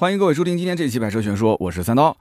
欢迎各位收听今天这期《百车全说》，我是三刀。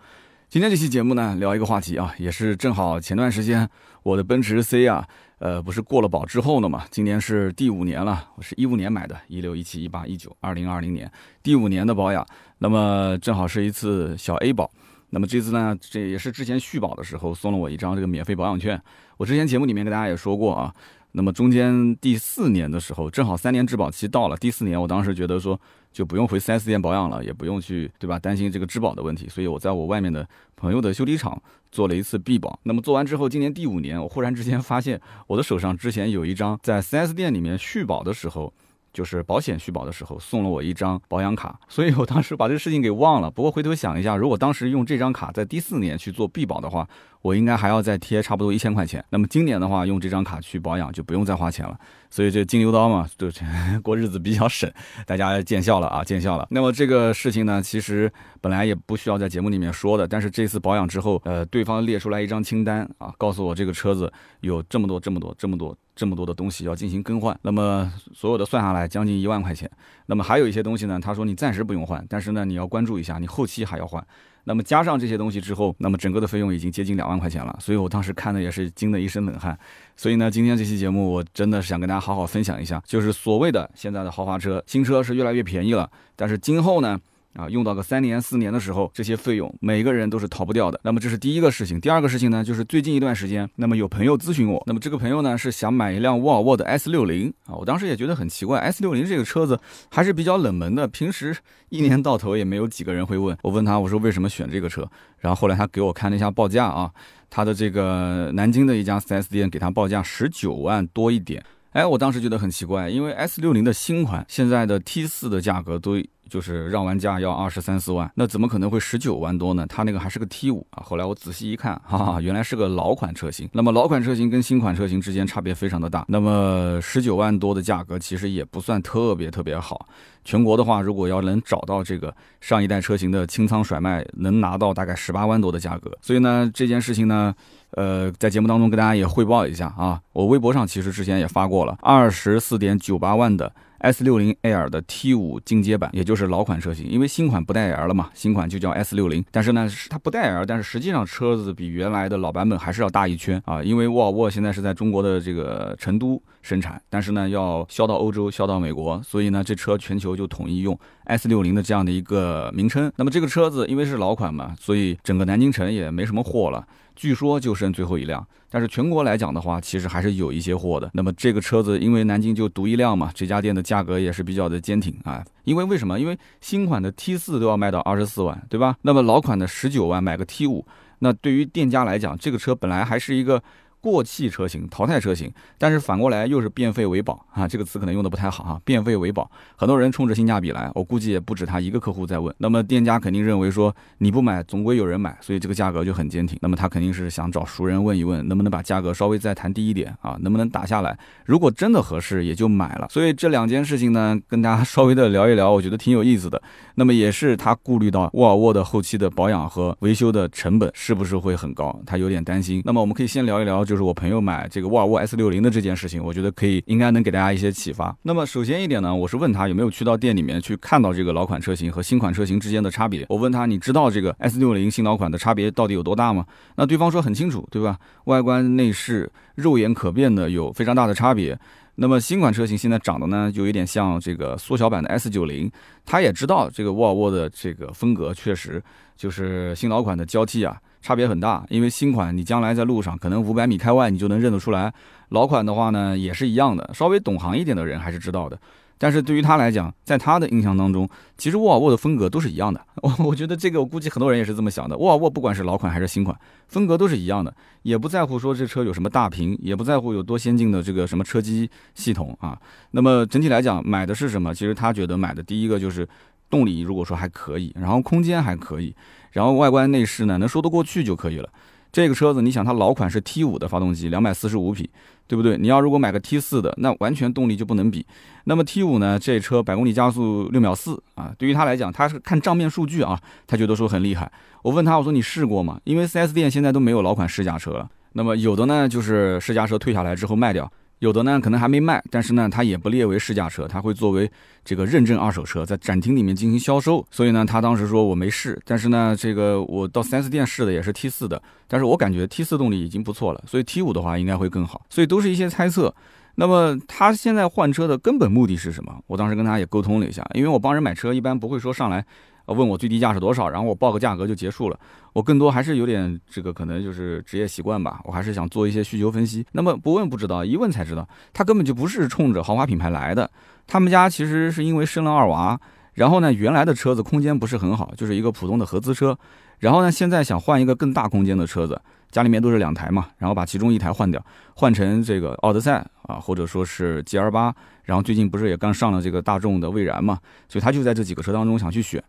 今天这期节目呢，聊一个话题啊，也是正好前段时间我的奔驰 C 啊，呃，不是过了保之后呢嘛，今年是第五年了，我是一五年买的，一六、一七、一八、一九，二零二零年第五年的保养，那么正好是一次小 A 保。那么这次呢，这也是之前续保的时候送了我一张这个免费保养券。我之前节目里面跟大家也说过啊，那么中间第四年的时候，正好三年质保期到了，第四年我当时觉得说就不用回 4S 店保养了，也不用去对吧，担心这个质保的问题，所以我在我外面的朋友的修理厂做了一次 B 保。那么做完之后，今年第五年，我忽然之间发现我的手上之前有一张在 4S 店里面续保的时候。就是保险续保的时候送了我一张保养卡，所以我当时把这个事情给忘了。不过回头想一下，如果当时用这张卡在第四年去做必保的话，我应该还要再贴差不多一千块钱。那么今年的话，用这张卡去保养就不用再花钱了。所以这金牛刀嘛，对，过日子比较省，大家见笑了啊，见笑了。那么这个事情呢，其实本来也不需要在节目里面说的，但是这次保养之后，呃，对方列出来一张清单啊，告诉我这个车子有这么多、这么多、这么多。这么多的东西要进行更换，那么所有的算下来将近一万块钱。那么还有一些东西呢，他说你暂时不用换，但是呢你要关注一下，你后期还要换。那么加上这些东西之后，那么整个的费用已经接近两万块钱了。所以我当时看的也是惊的一身冷汗。所以呢，今天这期节目我真的是想跟大家好好分享一下，就是所谓的现在的豪华车，新车是越来越便宜了，但是今后呢？啊，用到个三年四年的时候，这些费用每个人都是逃不掉的。那么这是第一个事情。第二个事情呢，就是最近一段时间，那么有朋友咨询我，那么这个朋友呢是想买一辆沃尔沃的 S 六零啊。我当时也觉得很奇怪，S 六零这个车子还是比较冷门的，平时一年到头也没有几个人会问。我问他，我说为什么选这个车？然后后来他给我看了一下报价啊，他的这个南京的一家 4S 店给他报价十九万多一点。哎，我当时觉得很奇怪，因为 S 六零的新款现在的 T 四的价格都。就是让完价要二十三四万，那怎么可能会十九万多呢？它那个还是个 T 五啊。后来我仔细一看，哈哈，原来是个老款车型。那么老款车型跟新款车型之间差别非常的大。那么十九万多的价格其实也不算特别特别好。全国的话，如果要能找到这个上一代车型的清仓甩卖，能拿到大概十八万多的价格。所以呢，这件事情呢，呃，在节目当中跟大家也汇报一下啊。我微博上其实之前也发过了，二十四点九八万的。S 六零 L 的 T 五进阶版，也就是老款车型，因为新款不带 L 了嘛，新款就叫 S 六零。但是呢，它不带 L，但是实际上车子比原来的老版本还是要大一圈啊。因为沃尔沃现在是在中国的这个成都生产，但是呢要销到欧洲、销到美国，所以呢这车全球就统一用 S 六零的这样的一个名称。那么这个车子因为是老款嘛，所以整个南京城也没什么货了。据说就剩最后一辆，但是全国来讲的话，其实还是有一些货的。那么这个车子因为南京就独一辆嘛，这家店的价格也是比较的坚挺啊。因为为什么？因为新款的 T 四都要卖到二十四万，对吧？那么老款的十九万买个 T 五，那对于店家来讲，这个车本来还是一个。过气车型、淘汰车型，但是反过来又是变废为宝啊！这个词可能用的不太好哈，变废为宝，很多人冲着性价比来，我估计也不止他一个客户在问。那么店家肯定认为说你不买，总归有人买，所以这个价格就很坚挺。那么他肯定是想找熟人问一问，能不能把价格稍微再谈低一点啊？能不能打下来？如果真的合适，也就买了。所以这两件事情呢，跟大家稍微的聊一聊，我觉得挺有意思的。那么也是他顾虑到沃尔沃的后期的保养和维修的成本是不是会很高，他有点担心。那么我们可以先聊一聊。就是我朋友买这个沃尔沃 S 六零的这件事情，我觉得可以，应该能给大家一些启发。那么首先一点呢，我是问他有没有去到店里面去看到这个老款车型和新款车型之间的差别。我问他，你知道这个 S 六零新老款的差别到底有多大吗？那对方说很清楚，对吧？外观内饰肉眼可辨的有非常大的差别。那么新款车型现在长得呢，就有点像这个缩小版的 S 九零。他也知道这个沃尔沃的这个风格确实就是新老款的交替啊。差别很大，因为新款你将来在路上可能五百米开外你就能认得出来，老款的话呢也是一样的，稍微懂行一点的人还是知道的。但是对于他来讲，在他的印象当中，其实沃尔沃的风格都是一样的。我我觉得这个我估计很多人也是这么想的。沃尔沃不管是老款还是新款，风格都是一样的，也不在乎说这车有什么大屏，也不在乎有多先进的这个什么车机系统啊。那么整体来讲，买的是什么？其实他觉得买的第一个就是动力，如果说还可以，然后空间还可以。然后外观内饰呢，能说得过去就可以了。这个车子，你想它老款是 T 五的发动机，两百四十五匹，对不对？你要如果买个 T 四的，那完全动力就不能比。那么 T 五呢，这车百公里加速六秒四啊，对于他来讲，他是看账面数据啊，他觉得说很厉害。我问他，我说你试过吗？因为 4S 店现在都没有老款试驾车了。那么有的呢，就是试驾车退下来之后卖掉。有的呢可能还没卖，但是呢它也不列为试驾车，它会作为这个认证二手车在展厅里面进行销售。所以呢，他当时说我没试，但是呢，这个我到 4S 店试的也是 T 四的，但是我感觉 T 四动力已经不错了，所以 T 五的话应该会更好。所以都是一些猜测。那么他现在换车的根本目的是什么？我当时跟他也沟通了一下，因为我帮人买车一般不会说上来，问我最低价是多少，然后我报个价格就结束了。我更多还是有点这个可能就是职业习惯吧，我还是想做一些需求分析。那么不问不知道，一问才知道，他根本就不是冲着豪华品牌来的。他们家其实是因为生了二娃，然后呢原来的车子空间不是很好，就是一个普通的合资车，然后呢现在想换一个更大空间的车子。家里面都是两台嘛，然后把其中一台换掉，换成这个奥德赛啊，或者说是 G L 八，然后最近不是也刚上了这个大众的蔚然嘛，所以他就在这几个车当中想去选，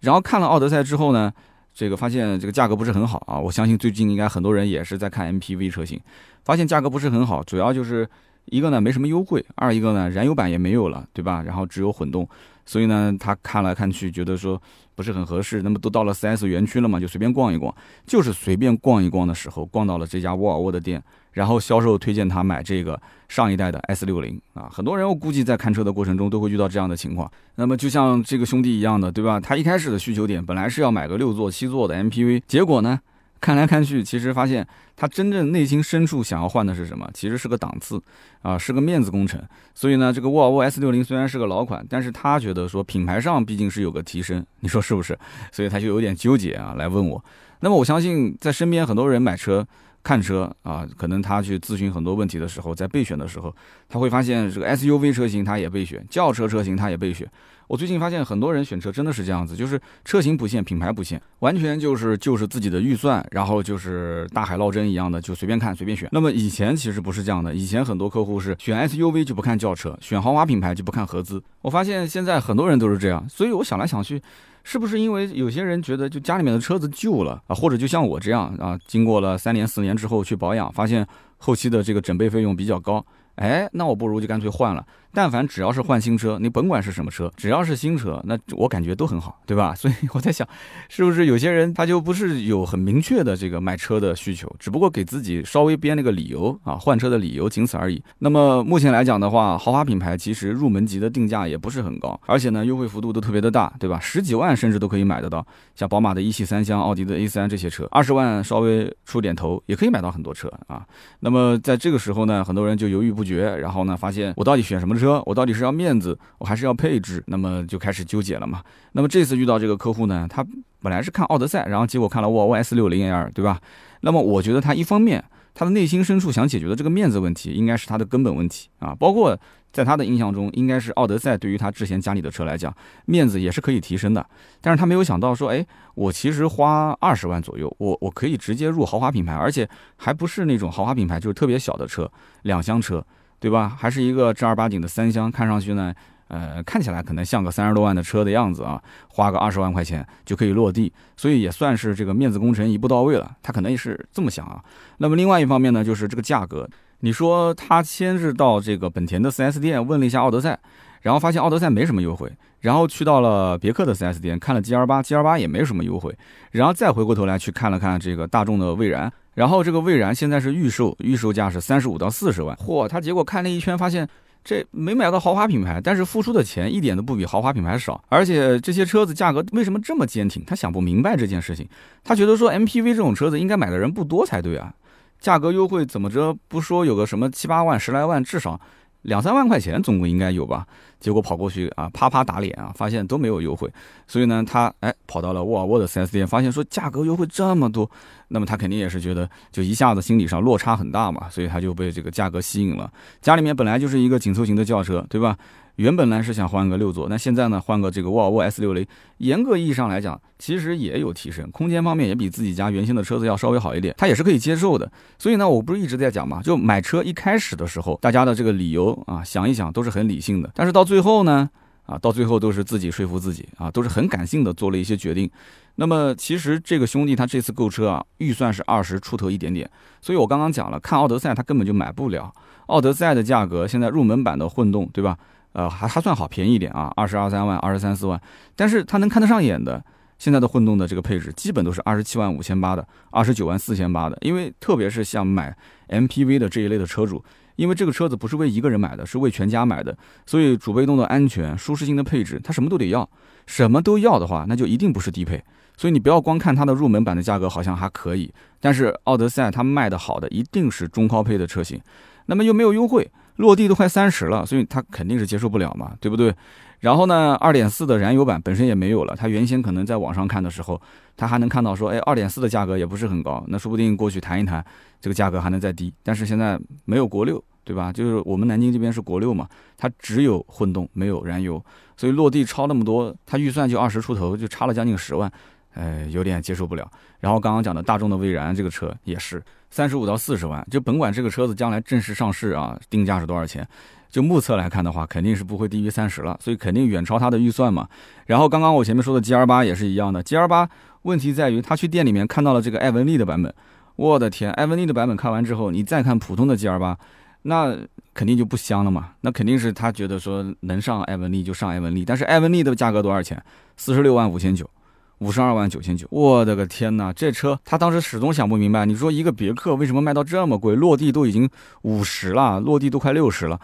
然后看了奥德赛之后呢，这个发现这个价格不是很好啊，我相信最近应该很多人也是在看 M P V 车型，发现价格不是很好，主要就是一个呢没什么优惠，二一个呢燃油版也没有了，对吧？然后只有混动。所以呢，他看来看去，觉得说不是很合适。那么都到了 4S 园区了嘛，就随便逛一逛。就是随便逛一逛的时候，逛到了这家沃尔沃的店，然后销售推荐他买这个上一代的 S 六零啊。很多人我估计在看车的过程中都会遇到这样的情况。那么就像这个兄弟一样的，对吧？他一开始的需求点本来是要买个六座、七座的 MPV，结果呢？看来看去，其实发现他真正内心深处想要换的是什么？其实是个档次啊，是个面子工程。所以呢，这个沃尔沃 S60 虽然是个老款，但是他觉得说品牌上毕竟是有个提升，你说是不是？所以他就有点纠结啊，来问我。那么我相信，在身边很多人买车。看车啊，可能他去咨询很多问题的时候，在备选的时候，他会发现这个 SUV 车型他也备选，轿车车型他也备选。我最近发现很多人选车真的是这样子，就是车型不限，品牌不限，完全就是就是自己的预算，然后就是大海捞针一样的，就随便看随便选。那么以前其实不是这样的，以前很多客户是选 SUV 就不看轿车，选豪华品牌就不看合资。我发现现在很多人都是这样，所以我想来想去。是不是因为有些人觉得就家里面的车子旧了啊，或者就像我这样啊，经过了三年四年之后去保养，发现后期的这个整备费用比较高。哎，那我不如就干脆换了。但凡只要是换新车，你甭管是什么车，只要是新车，那我感觉都很好，对吧？所以我在想，是不是有些人他就不是有很明确的这个买车的需求，只不过给自己稍微编了个理由啊，换车的理由，仅此而已。那么目前来讲的话，豪华品牌其实入门级的定价也不是很高，而且呢，优惠幅度都特别的大，对吧？十几万甚至都可以买得到，像宝马的一系三厢、奥迪的 A 三这些车，二十万稍微出点头也可以买到很多车啊。那么在这个时候呢，很多人就犹豫不决，然后呢，发现我到底选什么车？车我到底是要面子，我还是要配置？那么就开始纠结了嘛。那么这次遇到这个客户呢，他本来是看奥德赛，然后结果看了沃尔沃 S60L，对吧？那么我觉得他一方面，他的内心深处想解决的这个面子问题，应该是他的根本问题啊。包括在他的印象中，应该是奥德赛对于他之前家里的车来讲，面子也是可以提升的。但是他没有想到说，哎，我其实花二十万左右，我我可以直接入豪华品牌，而且还不是那种豪华品牌，就是特别小的车，两厢车。对吧？还是一个正儿八经的三厢，看上去呢，呃，看起来可能像个三十多万的车的样子啊，花个二十万块钱就可以落地，所以也算是这个面子工程一步到位了。他可能也是这么想啊。那么另外一方面呢，就是这个价格，你说他先是到这个本田的 4S 店问了一下奥德赛，然后发现奥德赛没什么优惠，然后去到了别克的 4S 店看了 G L 八，G L 八也没什么优惠，然后再回过头来去看了看这个大众的蔚然。然后这个蔚然现在是预售，预售价是三十五到四十万。嚯，他结果看了一圈，发现这没买到豪华品牌，但是付出的钱一点都不比豪华品牌少。而且这些车子价格为什么这么坚挺？他想不明白这件事情。他觉得说 MPV 这种车子应该买的人不多才对啊，价格优惠怎么着不说有个什么七八万、十来万，至少。两三万块钱总共应该有吧，结果跑过去啊，啪啪打脸啊，发现都没有优惠，所以呢，他哎跑到了沃尔沃的四 S 店，发现说价格优惠这么多，那么他肯定也是觉得就一下子心理上落差很大嘛，所以他就被这个价格吸引了。家里面本来就是一个紧凑型的轿车，对吧？原本呢是想换个六座，那现在呢换个这个沃尔沃 S60，严格意义上来讲，其实也有提升，空间方面也比自己家原先的车子要稍微好一点，它也是可以接受的。所以呢，我不是一直在讲嘛，就买车一开始的时候，大家的这个理由啊，想一想都是很理性的，但是到最后呢，啊，到最后都是自己说服自己啊，都是很感性的做了一些决定。那么其实这个兄弟他这次购车啊，预算是二十出头一点点，所以我刚刚讲了，看奥德赛他根本就买不了，奥德赛的价格现在入门版的混动，对吧？呃，还还算好，便宜一点啊，二十二三万，二十三四万。但是它能看得上眼的，现在的混动的这个配置，基本都是二十七万五千八的，二十九万四千八的。因为特别是像买 MPV 的这一类的车主，因为这个车子不是为一个人买的，是为全家买的，所以主被动的安全、舒适性的配置，它什么都得要。什么都要的话，那就一定不是低配。所以你不要光看它的入门版的价格好像还可以，但是奥德赛它卖的好的一定是中高配的车型，那么又没有优惠，落地都快三十了，所以它肯定是接受不了嘛，对不对？然后呢，二点四的燃油版本身也没有了。他原先可能在网上看的时候，他还能看到说，哎，二点四的价格也不是很高，那说不定过去谈一谈，这个价格还能再低。但是现在没有国六，对吧？就是我们南京这边是国六嘛，它只有混动，没有燃油，所以落地超那么多，他预算就二十出头，就差了将近十万，哎，有点接受不了。然后刚刚讲的大众的蔚然这个车也是三十五到四十万，就甭管这个车子将来正式上市啊，定价是多少钱。就目测来看的话，肯定是不会低于三十了，所以肯定远超他的预算嘛。然后刚刚我前面说的 G R 八也是一样的，G R 八问题在于他去店里面看到了这个艾文利的版本，我的天，艾文利的版本看完之后，你再看普通的 G R 八，那肯定就不香了嘛。那肯定是他觉得说能上艾文利就上艾文利，但是艾文利的价格多少钱？四十六万五千九，五十二万九千九，我的个天哪！这车他当时始终想不明白，你说一个别克为什么卖到这么贵？落地都已经五十了，落地都快六十了。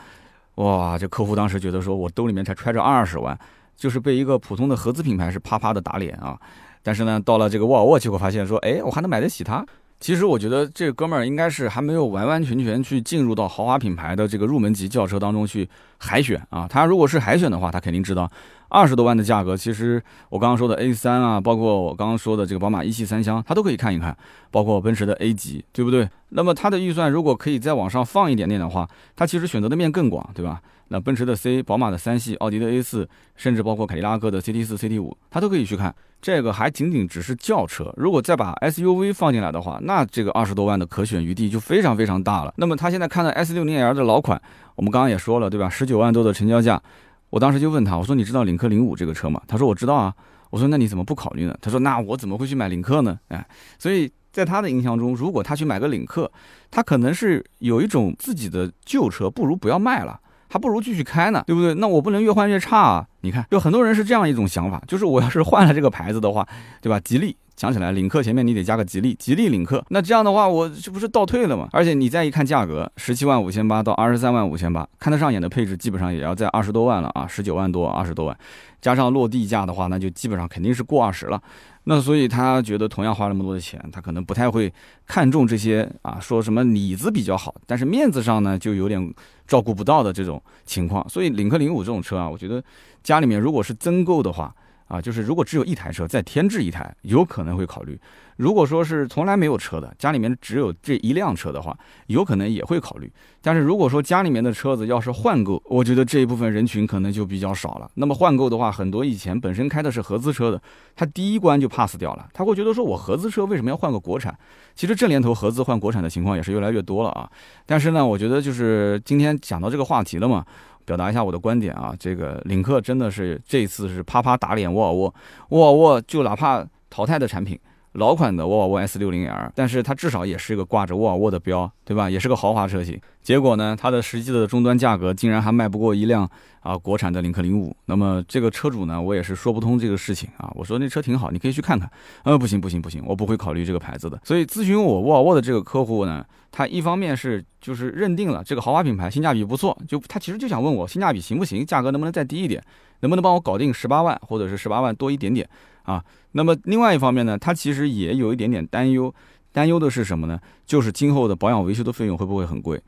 哇，这客户当时觉得说，我兜里面才揣着二十万，就是被一个普通的合资品牌是啪啪的打脸啊！但是呢，到了这个沃尔沃，结果发现说，哎，我还能买得起它。其实我觉得这哥们儿应该是还没有完完全全去进入到豪华品牌的这个入门级轿车当中去海选啊。他如果是海选的话，他肯定知道。二十多万的价格，其实我刚刚说的 A 三啊，包括我刚刚说的这个宝马一系三厢，他都可以看一看，包括奔驰的 A 级，对不对？那么他的预算如果可以再往上放一点点的话，他其实选择的面更广，对吧？那奔驰的 C、宝马的三系、奥迪的 A 四，甚至包括凯迪拉克的 CT 四、CT 五，他都可以去看。这个还仅仅只是轿车，如果再把 SUV 放进来的话，那这个二十多万的可选余地就非常非常大了。那么他现在看到 S 六零 L 的老款，我们刚刚也说了，对吧？十九万多的成交价。我当时就问他，我说你知道领克零五这个车吗？他说我知道啊。我说那你怎么不考虑呢？他说那我怎么会去买领克呢？哎，所以在他的印象中，如果他去买个领克，他可能是有一种自己的旧车不如不要卖了，还不如继续开呢，对不对？那我不能越换越差啊！你看，有很多人是这样一种想法，就是我要是换了这个牌子的话，对吧？吉利。想起来，领克前面你得加个吉利，吉利领克，那这样的话，我这不是倒退了吗？而且你再一看价格，十七万五千八到二十三万五千八，看得上眼的配置基本上也要在二十多万了啊，十九万多，二十多万，加上落地价的话，那就基本上肯定是过二十了。那所以他觉得同样花那么多的钱，他可能不太会看重这些啊，说什么里子比较好，但是面子上呢就有点照顾不到的这种情况。所以领克零五这种车啊，我觉得家里面如果是增购的话。啊，就是如果只有一台车，再添置一台，有可能会考虑；如果说是从来没有车的，家里面只有这一辆车的话，有可能也会考虑。但是如果说家里面的车子要是换购，我觉得这一部分人群可能就比较少了。那么换购的话，很多以前本身开的是合资车的，他第一关就 pass 掉了，他会觉得说我合资车为什么要换个国产？其实这年头合资换国产的情况也是越来越多了啊。但是呢，我觉得就是今天讲到这个话题了嘛。表达一下我的观点啊，这个领克真的是这次是啪啪打脸沃尔沃，沃尔沃就哪怕淘汰的产品。老款的沃尔沃 S60L，但是它至少也是一个挂着沃尔沃的标，对吧？也是个豪华车型。结果呢，它的实际的终端价格竟然还卖不过一辆啊国产的领克零五。那么这个车主呢，我也是说不通这个事情啊。我说那车挺好，你可以去看看。呃，不行不行不行，我不会考虑这个牌子的。所以咨询我沃尔沃的这个客户呢，他一方面是就是认定了这个豪华品牌性价比不错，就他其实就想问我性价比行不行，价格能不能再低一点，能不能帮我搞定十八万或者是十八万多一点点。啊，那么另外一方面呢，他其实也有一点点担忧，担忧的是什么呢？就是今后的保养维修的费用会不会很贵？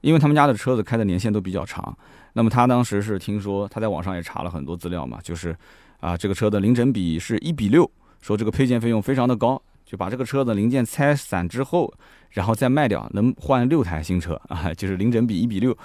因为他们家的车子开的年限都比较长。那么他当时是听说，他在网上也查了很多资料嘛，就是啊，这个车的零整比是一比六，说这个配件费用非常的高，就把这个车的零件拆散之后，然后再卖掉，能换六台新车啊，就是零整比一比六。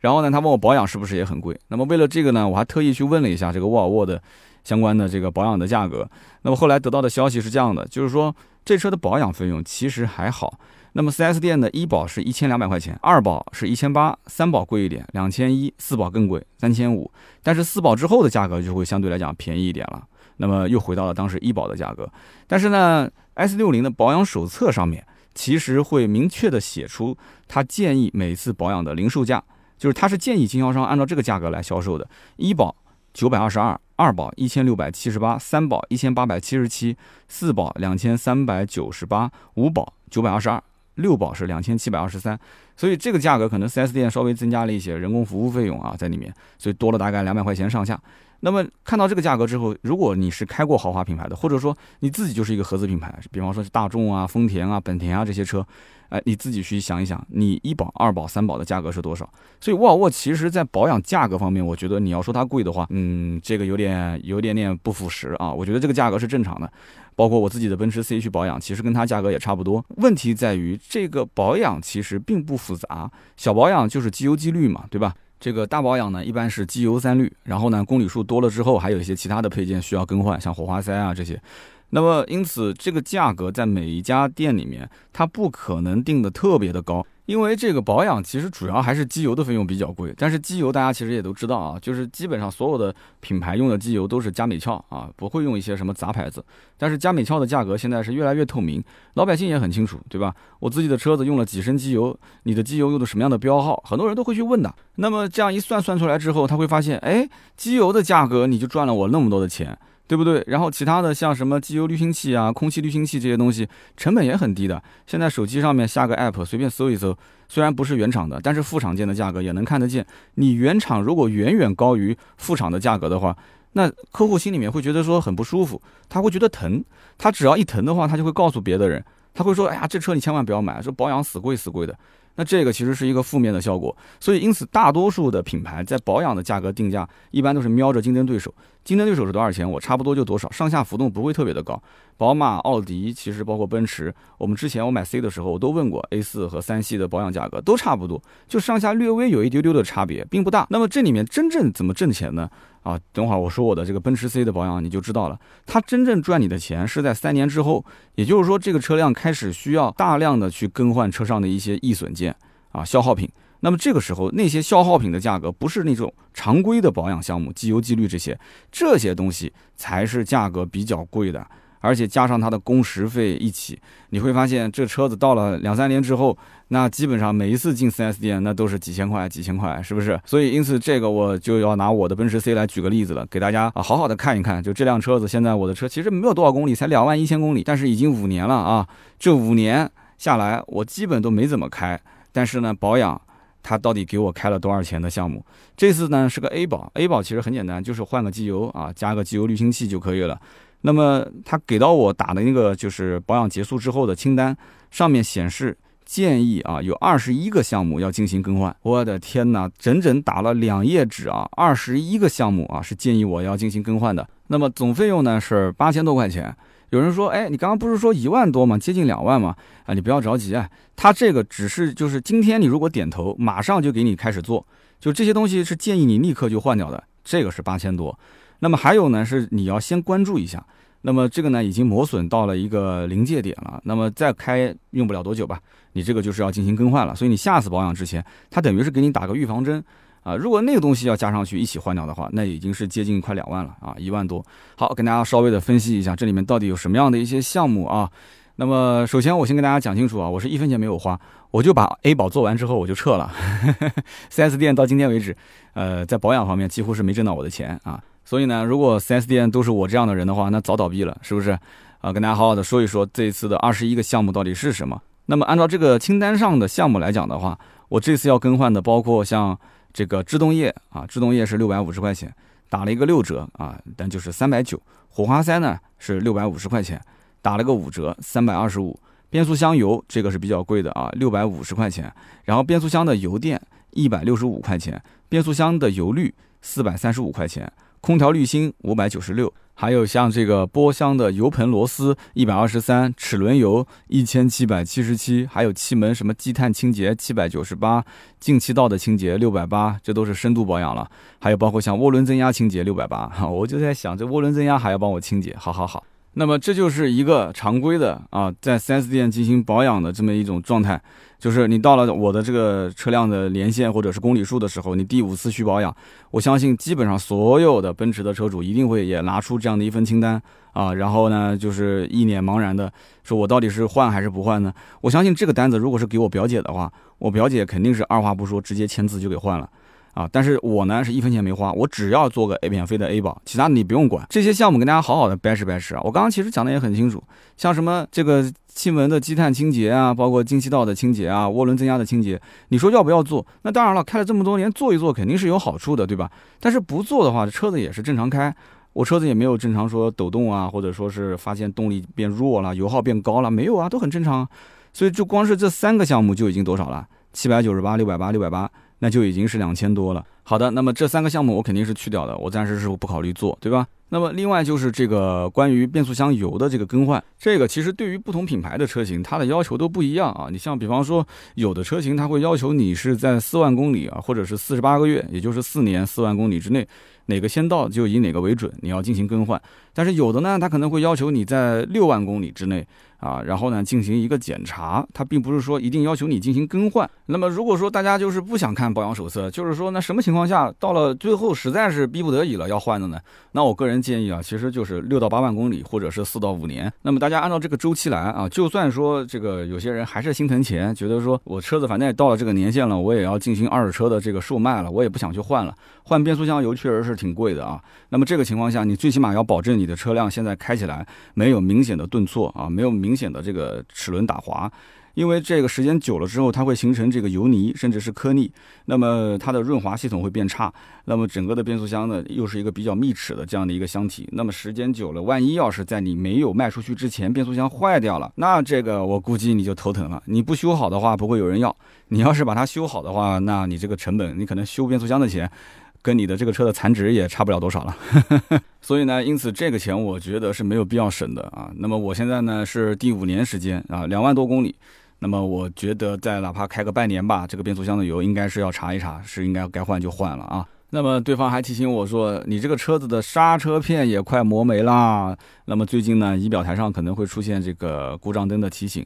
然后呢，他问我保养是不是也很贵？那么为了这个呢，我还特意去问了一下这个沃尔沃的。相关的这个保养的价格，那么后来得到的消息是这样的，就是说这车的保养费用其实还好。那么 4S 店的一保是一千两百块钱，二保是一千八，三保贵一点，两千一，四保更贵，三千五。但是四保之后的价格就会相对来讲便宜一点了。那么又回到了当时一保的价格。但是呢，S 六零的保养手册上面其实会明确的写出，它建议每次保养的零售价，就是它是建议经销商按照这个价格来销售的。一保九百二十二。二保一千六百七十八，三保一千八百七十七，四保两千三百九十八，五保九百二十二。六保是两千七百二十三，所以这个价格可能 4S 店稍微增加了一些人工服务费用啊在里面，所以多了大概两百块钱上下。那么看到这个价格之后，如果你是开过豪华品牌的，或者说你自己就是一个合资品牌，比方说是大众啊、丰田啊、本田啊这些车，哎，你自己去想一想，你一保、二保、三保的价格是多少？所以沃尔沃其实在保养价格方面，我觉得你要说它贵的话，嗯，这个有点有点点不符实啊。我觉得这个价格是正常的，包括我自己的奔驰 C 去保养，其实跟它价格也差不多。问题在于这个保养其实并不复杂，小保养就是机油机滤嘛，对吧？这个大保养呢，一般是机油三滤，然后呢，公里数多了之后，还有一些其他的配件需要更换，像火花塞啊这些。那么因此，这个价格在每一家店里面，它不可能定的特别的高。因为这个保养其实主要还是机油的费用比较贵，但是机油大家其实也都知道啊，就是基本上所有的品牌用的机油都是佳美俏啊，不会用一些什么杂牌子。但是佳美俏的价格现在是越来越透明，老百姓也很清楚，对吧？我自己的车子用了几升机油，你的机油用的什么样的标号，很多人都会去问的。那么这样一算算出来之后，他会发现，哎，机油的价格你就赚了我那么多的钱。对不对？然后其他的像什么机油滤清器啊、空气滤清器这些东西，成本也很低的。现在手机上面下个 app，随便搜一搜，虽然不是原厂的，但是副厂件的价格也能看得见。你原厂如果远远高于副厂的价格的话，那客户心里面会觉得说很不舒服，他会觉得疼。他只要一疼的话，他就会告诉别的人，他会说：“哎呀，这车你千万不要买，说保养死贵死贵的。”那这个其实是一个负面的效果。所以因此，大多数的品牌在保养的价格定价，一般都是瞄着竞争对手。竞争对手是多少钱，我差不多就多少，上下浮动不会特别的高。宝马、奥迪，其实包括奔驰，我们之前我买 C 的时候，我都问过 A 四和三系的保养价格都差不多，就上下略微有一丢丢的差别，并不大。那么这里面真正怎么挣钱呢？啊，等会儿我说我的这个奔驰 C 的保养，你就知道了。它真正赚你的钱是在三年之后，也就是说这个车辆开始需要大量的去更换车上的一些易损件啊、消耗品。那么这个时候，那些消耗品的价格不是那种常规的保养项目，机油、机滤这些，这些东西才是价格比较贵的，而且加上它的工时费一起，你会发现这车子到了两三年之后，那基本上每一次进 4S 店，那都是几千块、几千块，是不是？所以因此这个我就要拿我的奔驰 C 来举个例子了，给大家啊好好的看一看，就这辆车子现在我的车其实没有多少公里，才两万一千公里，但是已经五年了啊，这五年下来我基本都没怎么开，但是呢保养。他到底给我开了多少钱的项目？这次呢是个 A 保，A 保其实很简单，就是换个机油啊，加个机油滤清器就可以了。那么他给到我打的那个就是保养结束之后的清单，上面显示建议啊有二十一个项目要进行更换。我的天哪，整整打了两页纸啊，二十一个项目啊是建议我要进行更换的。那么总费用呢是八千多块钱。有人说，哎，你刚刚不是说一万多吗？接近两万吗？啊，你不要着急啊，他这个只是就是今天你如果点头，马上就给你开始做，就这些东西是建议你立刻就换掉的，这个是八千多。那么还有呢，是你要先关注一下，那么这个呢已经磨损到了一个临界点了，那么再开用不了多久吧，你这个就是要进行更换了，所以你下次保养之前，它等于是给你打个预防针。啊，如果那个东西要加上去一起换掉的话，那已经是接近快两万了啊，一万多。好，跟大家稍微的分析一下，这里面到底有什么样的一些项目啊？那么首先我先跟大家讲清楚啊，我是一分钱没有花，我就把 A 保做完之后我就撤了。4S 店到今天为止，呃，在保养方面几乎是没挣到我的钱啊。所以呢，如果 4S 店都是我这样的人的话，那早倒闭了，是不是？啊，跟大家好好的说一说这一次的二十一个项目到底是什么。那么按照这个清单上的项目来讲的话，我这次要更换的包括像。这个制动液啊，制动液是六百五十块钱，打了一个六折啊，但就是三百九。火花塞呢是六百五十块钱，打了个五折，三百二十五。变速箱油这个是比较贵的啊，六百五十块钱。然后变速箱的油电一百六十五块钱，变速箱的油滤四百三十五块钱，空调滤芯五百九十六。还有像这个波箱的油盆螺丝一百二十三，齿轮油一千七百七十七，还有气门什么积碳清洁七百九十八，进气道的清洁六百八，这都是深度保养了。还有包括像涡轮增压清洁六百八，哈，我就在想这涡轮增压还要帮我清洁，好好好。那么这就是一个常规的啊，在 4S 店进行保养的这么一种状态。就是你到了我的这个车辆的年限或者是公里数的时候，你第五次去保养，我相信基本上所有的奔驰的车主一定会也拿出这样的一份清单啊，然后呢就是一脸茫然的说，我到底是换还是不换呢？我相信这个单子如果是给我表姐的话，我表姐肯定是二话不说直接签字就给换了啊。但是我呢是一分钱没花，我只要做个免费的 A 保，其他的你不用管。这些项目跟大家好好的掰扯掰扯啊。我刚刚其实讲的也很清楚，像什么这个气门的积碳清洁啊，包括进气道的清洁啊，涡轮增压的清洁，你说要不要做？那当然了，开了这么多年，做一做肯定是有好处的，对吧？但是不做的话，车子也是正常开。我车子也没有正常说抖动啊，或者说是发现动力变弱了，油耗变高了，没有啊，都很正常。所以就光是这三个项目就已经多少了？七百九十八、六百八、六百八，那就已经是两千多了。好的，那么这三个项目我肯定是去掉的，我暂时是不考虑做，对吧？那么另外就是这个关于变速箱油的这个更换，这个其实对于不同品牌的车型，它的要求都不一样啊。你像比方说有的车型，它会要求你是在四万公里啊，或者是四十八个月，也就是四年四万公里之内。哪个先到就以哪个为准，你要进行更换。但是有的呢，它可能会要求你在六万公里之内啊，然后呢进行一个检查，它并不是说一定要求你进行更换。那么如果说大家就是不想看保养手册，就是说那什么情况下到了最后实在是逼不得已了要换的呢？那我个人建议啊，其实就是六到八万公里或者是四到五年。那么大家按照这个周期来啊，就算说这个有些人还是心疼钱，觉得说我车子反正也到了这个年限了，我也要进行二手车的这个售卖了，我也不想去换了。换变速箱油确实是挺贵的啊。那么这个情况下，你最起码要保证你的车辆现在开起来没有明显的顿挫啊，没有明明显的这个齿轮打滑，因为这个时间久了之后，它会形成这个油泥，甚至是颗粒，那么它的润滑系统会变差，那么整个的变速箱呢，又是一个比较密齿的这样的一个箱体，那么时间久了，万一要是在你没有卖出去之前，变速箱坏掉了，那这个我估计你就头疼了。你不修好的话，不会有人要；你要是把它修好的话，那你这个成本，你可能修变速箱的钱。跟你的这个车的残值也差不了多少了，所以呢，因此这个钱我觉得是没有必要省的啊。那么我现在呢是第五年时间啊，两万多公里，那么我觉得在哪怕开个半年吧，这个变速箱的油应该是要查一查，是应该该换就换了啊。那么对方还提醒我说，你这个车子的刹车片也快磨没啦。那么最近呢，仪表台上可能会出现这个故障灯的提醒。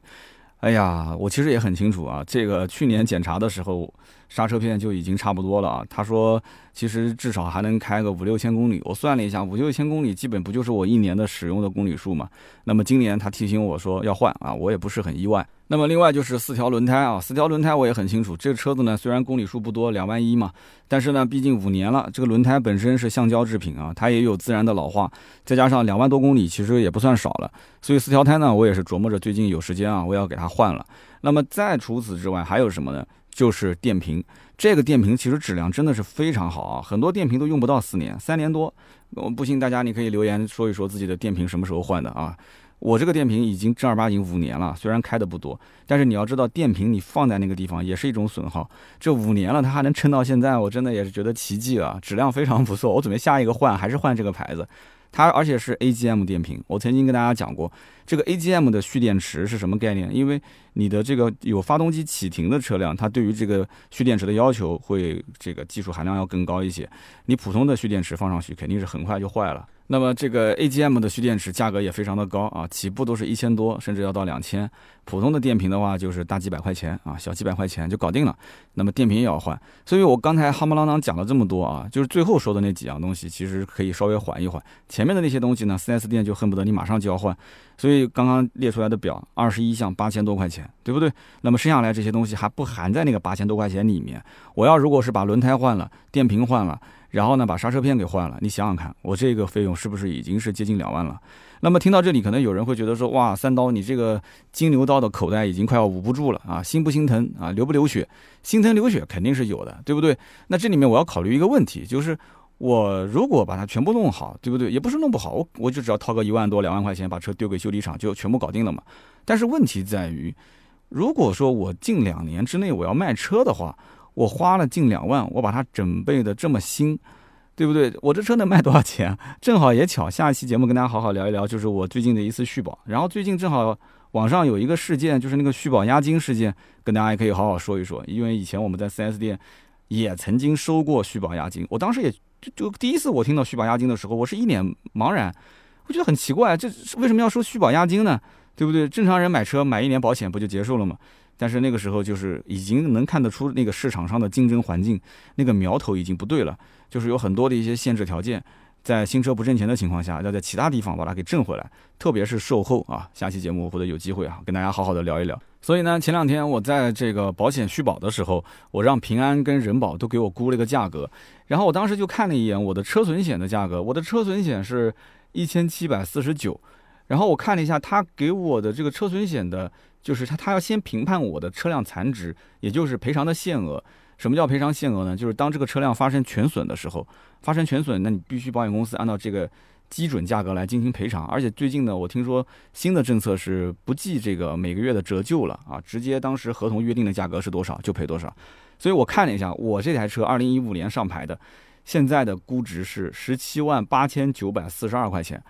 哎呀，我其实也很清楚啊，这个去年检查的时候。刹车片就已经差不多了啊！他说，其实至少还能开个五六千公里。我算了一下，五六千公里基本不就是我一年的使用的公里数嘛？那么今年他提醒我说要换啊，我也不是很意外。那么另外就是四条轮胎啊，四条轮胎我也很清楚。这个车子呢，虽然公里数不多，两万一嘛，但是呢，毕竟五年了，这个轮胎本身是橡胶制品啊，它也有自然的老化，再加上两万多公里，其实也不算少了。所以四条胎呢，我也是琢磨着最近有时间啊，我要给它换了。那么再除此之外还有什么呢？就是电瓶，这个电瓶其实质量真的是非常好啊，很多电瓶都用不到四年，三年多。我不信大家你可以留言说一说自己的电瓶什么时候换的啊？我这个电瓶已经正儿八经五年了，虽然开的不多，但是你要知道电瓶你放在那个地方也是一种损耗。这五年了它还能撑到现在，我真的也是觉得奇迹了，质量非常不错。我准备下一个换还是换这个牌子。它而且是 AGM 电瓶，我曾经跟大家讲过，这个 AGM 的蓄电池是什么概念？因为你的这个有发动机启停的车辆，它对于这个蓄电池的要求会这个技术含量要更高一些。你普通的蓄电池放上去，肯定是很快就坏了。那么这个 AGM 的蓄电池价格也非常的高啊，起步都是一千多，甚至要到两千。普通的电瓶的话，就是大几百块钱啊，小几百块钱就搞定了。那么电瓶也要换，所以我刚才夯不啷当讲了这么多啊，就是最后说的那几样东西，其实可以稍微缓一缓。前面的那些东西呢，4S 店就恨不得你马上就要换。所以刚刚列出来的表，二十一项八千多块钱，对不对？那么剩下来这些东西还不含在那个八千多块钱里面。我要如果是把轮胎换了，电瓶换了。然后呢，把刹车片给换了，你想想看，我这个费用是不是已经是接近两万了？那么听到这里，可能有人会觉得说，哇，三刀，你这个金牛刀的口袋已经快要捂不住了啊，心不心疼啊，流不流血？心疼流血肯定是有的，对不对？那这里面我要考虑一个问题，就是我如果把它全部弄好，对不对？也不是弄不好，我我就只要掏个一万多、两万块钱，把车丢给修理厂就全部搞定了嘛。但是问题在于，如果说我近两年之内我要卖车的话，我花了近两万，我把它准备的这么新，对不对？我这车能卖多少钱？正好也巧，下一期节目跟大家好好聊一聊，就是我最近的一次续保。然后最近正好网上有一个事件，就是那个续保押金事件，跟大家也可以好好说一说。因为以前我们在 4S 店也曾经收过续保押金，我当时也就就第一次我听到续保押金的时候，我是一脸茫然，我觉得很奇怪，这为什么要收续保押金呢？对不对？正常人买车买一年保险不就结束了吗？但是那个时候就是已经能看得出那个市场上的竞争环境，那个苗头已经不对了，就是有很多的一些限制条件，在新车不挣钱的情况下，要在其他地方把它给挣回来，特别是售后啊。下期节目或者有机会啊，跟大家好好的聊一聊。所以呢，前两天我在这个保险续保的时候，我让平安跟人保都给我估了一个价格，然后我当时就看了一眼我的车损险的价格，我的车损险是一千七百四十九，然后我看了一下他给我的这个车损险的，就是他他要先评判我的车辆残值，也就是赔偿的限额。什么叫赔偿限额呢？就是当这个车辆发生全损的时候，发生全损，那你必须保险公司按照这个基准价格来进行赔偿。而且最近呢，我听说新的政策是不计这个每个月的折旧了啊，直接当时合同约定的价格是多少就赔多少。所以我看了一下，我这台车二零一五年上牌的，现在的估值是十七万八千九百四十二块钱。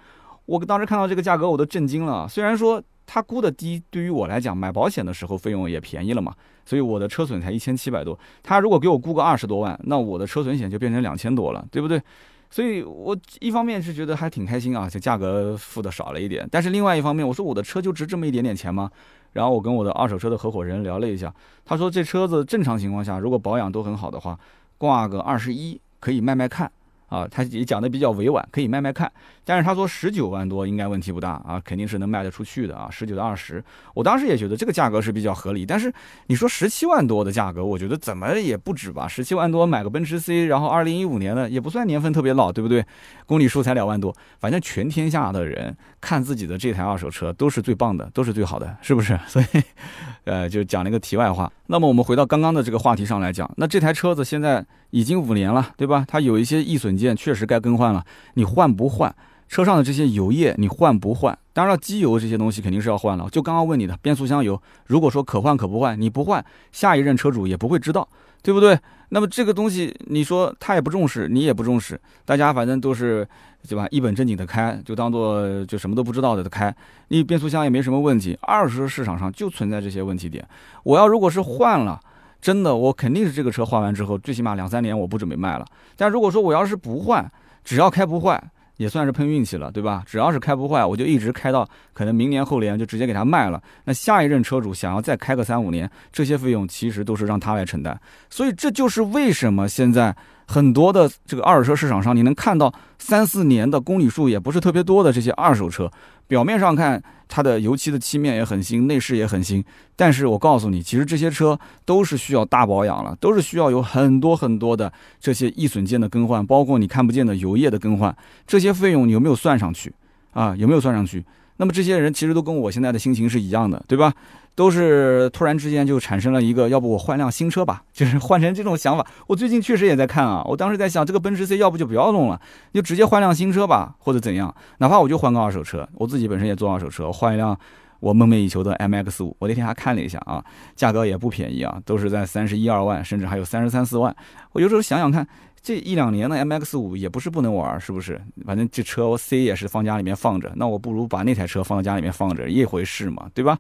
我当时看到这个价格，我都震惊了。虽然说它估的低，对于我来讲，买保险的时候费用也便宜了嘛。所以我的车损才一千七百多，他如果给我估个二十多万，那我的车损险就变成两千多了，对不对？所以我一方面是觉得还挺开心啊，这价格付的少了一点，但是另外一方面，我说我的车就值这么一点点钱吗？然后我跟我的二手车的合伙人聊了一下，他说这车子正常情况下，如果保养都很好的话，挂个二十一可以卖卖看。啊，他也讲的比较委婉，可以卖卖看。但是他说十九万多应该问题不大啊，肯定是能卖得出去的啊，十九到二十。我当时也觉得这个价格是比较合理。但是你说十七万多的价格，我觉得怎么也不止吧？十七万多买个奔驰 C，然后二零一五年的也不算年份特别老，对不对？公里数才两万多，反正全天下的人看自己的这台二手车都是最棒的，都是最好的，是不是？所以，呃，就讲了一个题外话。那么我们回到刚刚的这个话题上来讲，那这台车子现在已经五年了，对吧？它有一些易损。件确实该更换了，你换不换？车上的这些油液你换不换？当然了，机油这些东西肯定是要换了。就刚刚问你的变速箱油，如果说可换可不换，你不换，下一任车主也不会知道，对不对？那么这个东西，你说他也不重视，你也不重视，大家反正都是对吧？一本正经的开，就当做就什么都不知道的开。你变速箱也没什么问题，二手车市场上就存在这些问题点。我要如果是换了。真的，我肯定是这个车换完之后，最起码两三年我不准备卖了。但如果说我要是不换，只要开不坏，也算是碰运气了，对吧？只要是开不坏，我就一直开到可能明年后年就直接给他卖了。那下一任车主想要再开个三五年，这些费用其实都是让他来承担。所以这就是为什么现在很多的这个二手车市场上，你能看到三四年的公里数也不是特别多的这些二手车。表面上看，它的油漆的漆面也很新，内饰也很新。但是我告诉你，其实这些车都是需要大保养了，都是需要有很多很多的这些易损件的更换，包括你看不见的油液的更换，这些费用你有没有算上去？啊，有没有算上去？那么这些人其实都跟我现在的心情是一样的，对吧？都是突然之间就产生了一个，要不我换辆新车吧，就是换成这种想法。我最近确实也在看啊，我当时在想，这个奔驰 C 要不就不要弄了，就直接换辆新车吧，或者怎样，哪怕我就换个二手车。我自己本身也做二手车，换一辆我梦寐以求的 MX 五。我那天还看了一下啊，价格也不便宜啊，都是在三十一二万，甚至还有三十三四万。我有时候想想看，这一两年的 MX 五也不是不能玩，是不是？反正这车 C 也是放家里面放着，那我不如把那台车放到家里面放着，一回事嘛，对吧？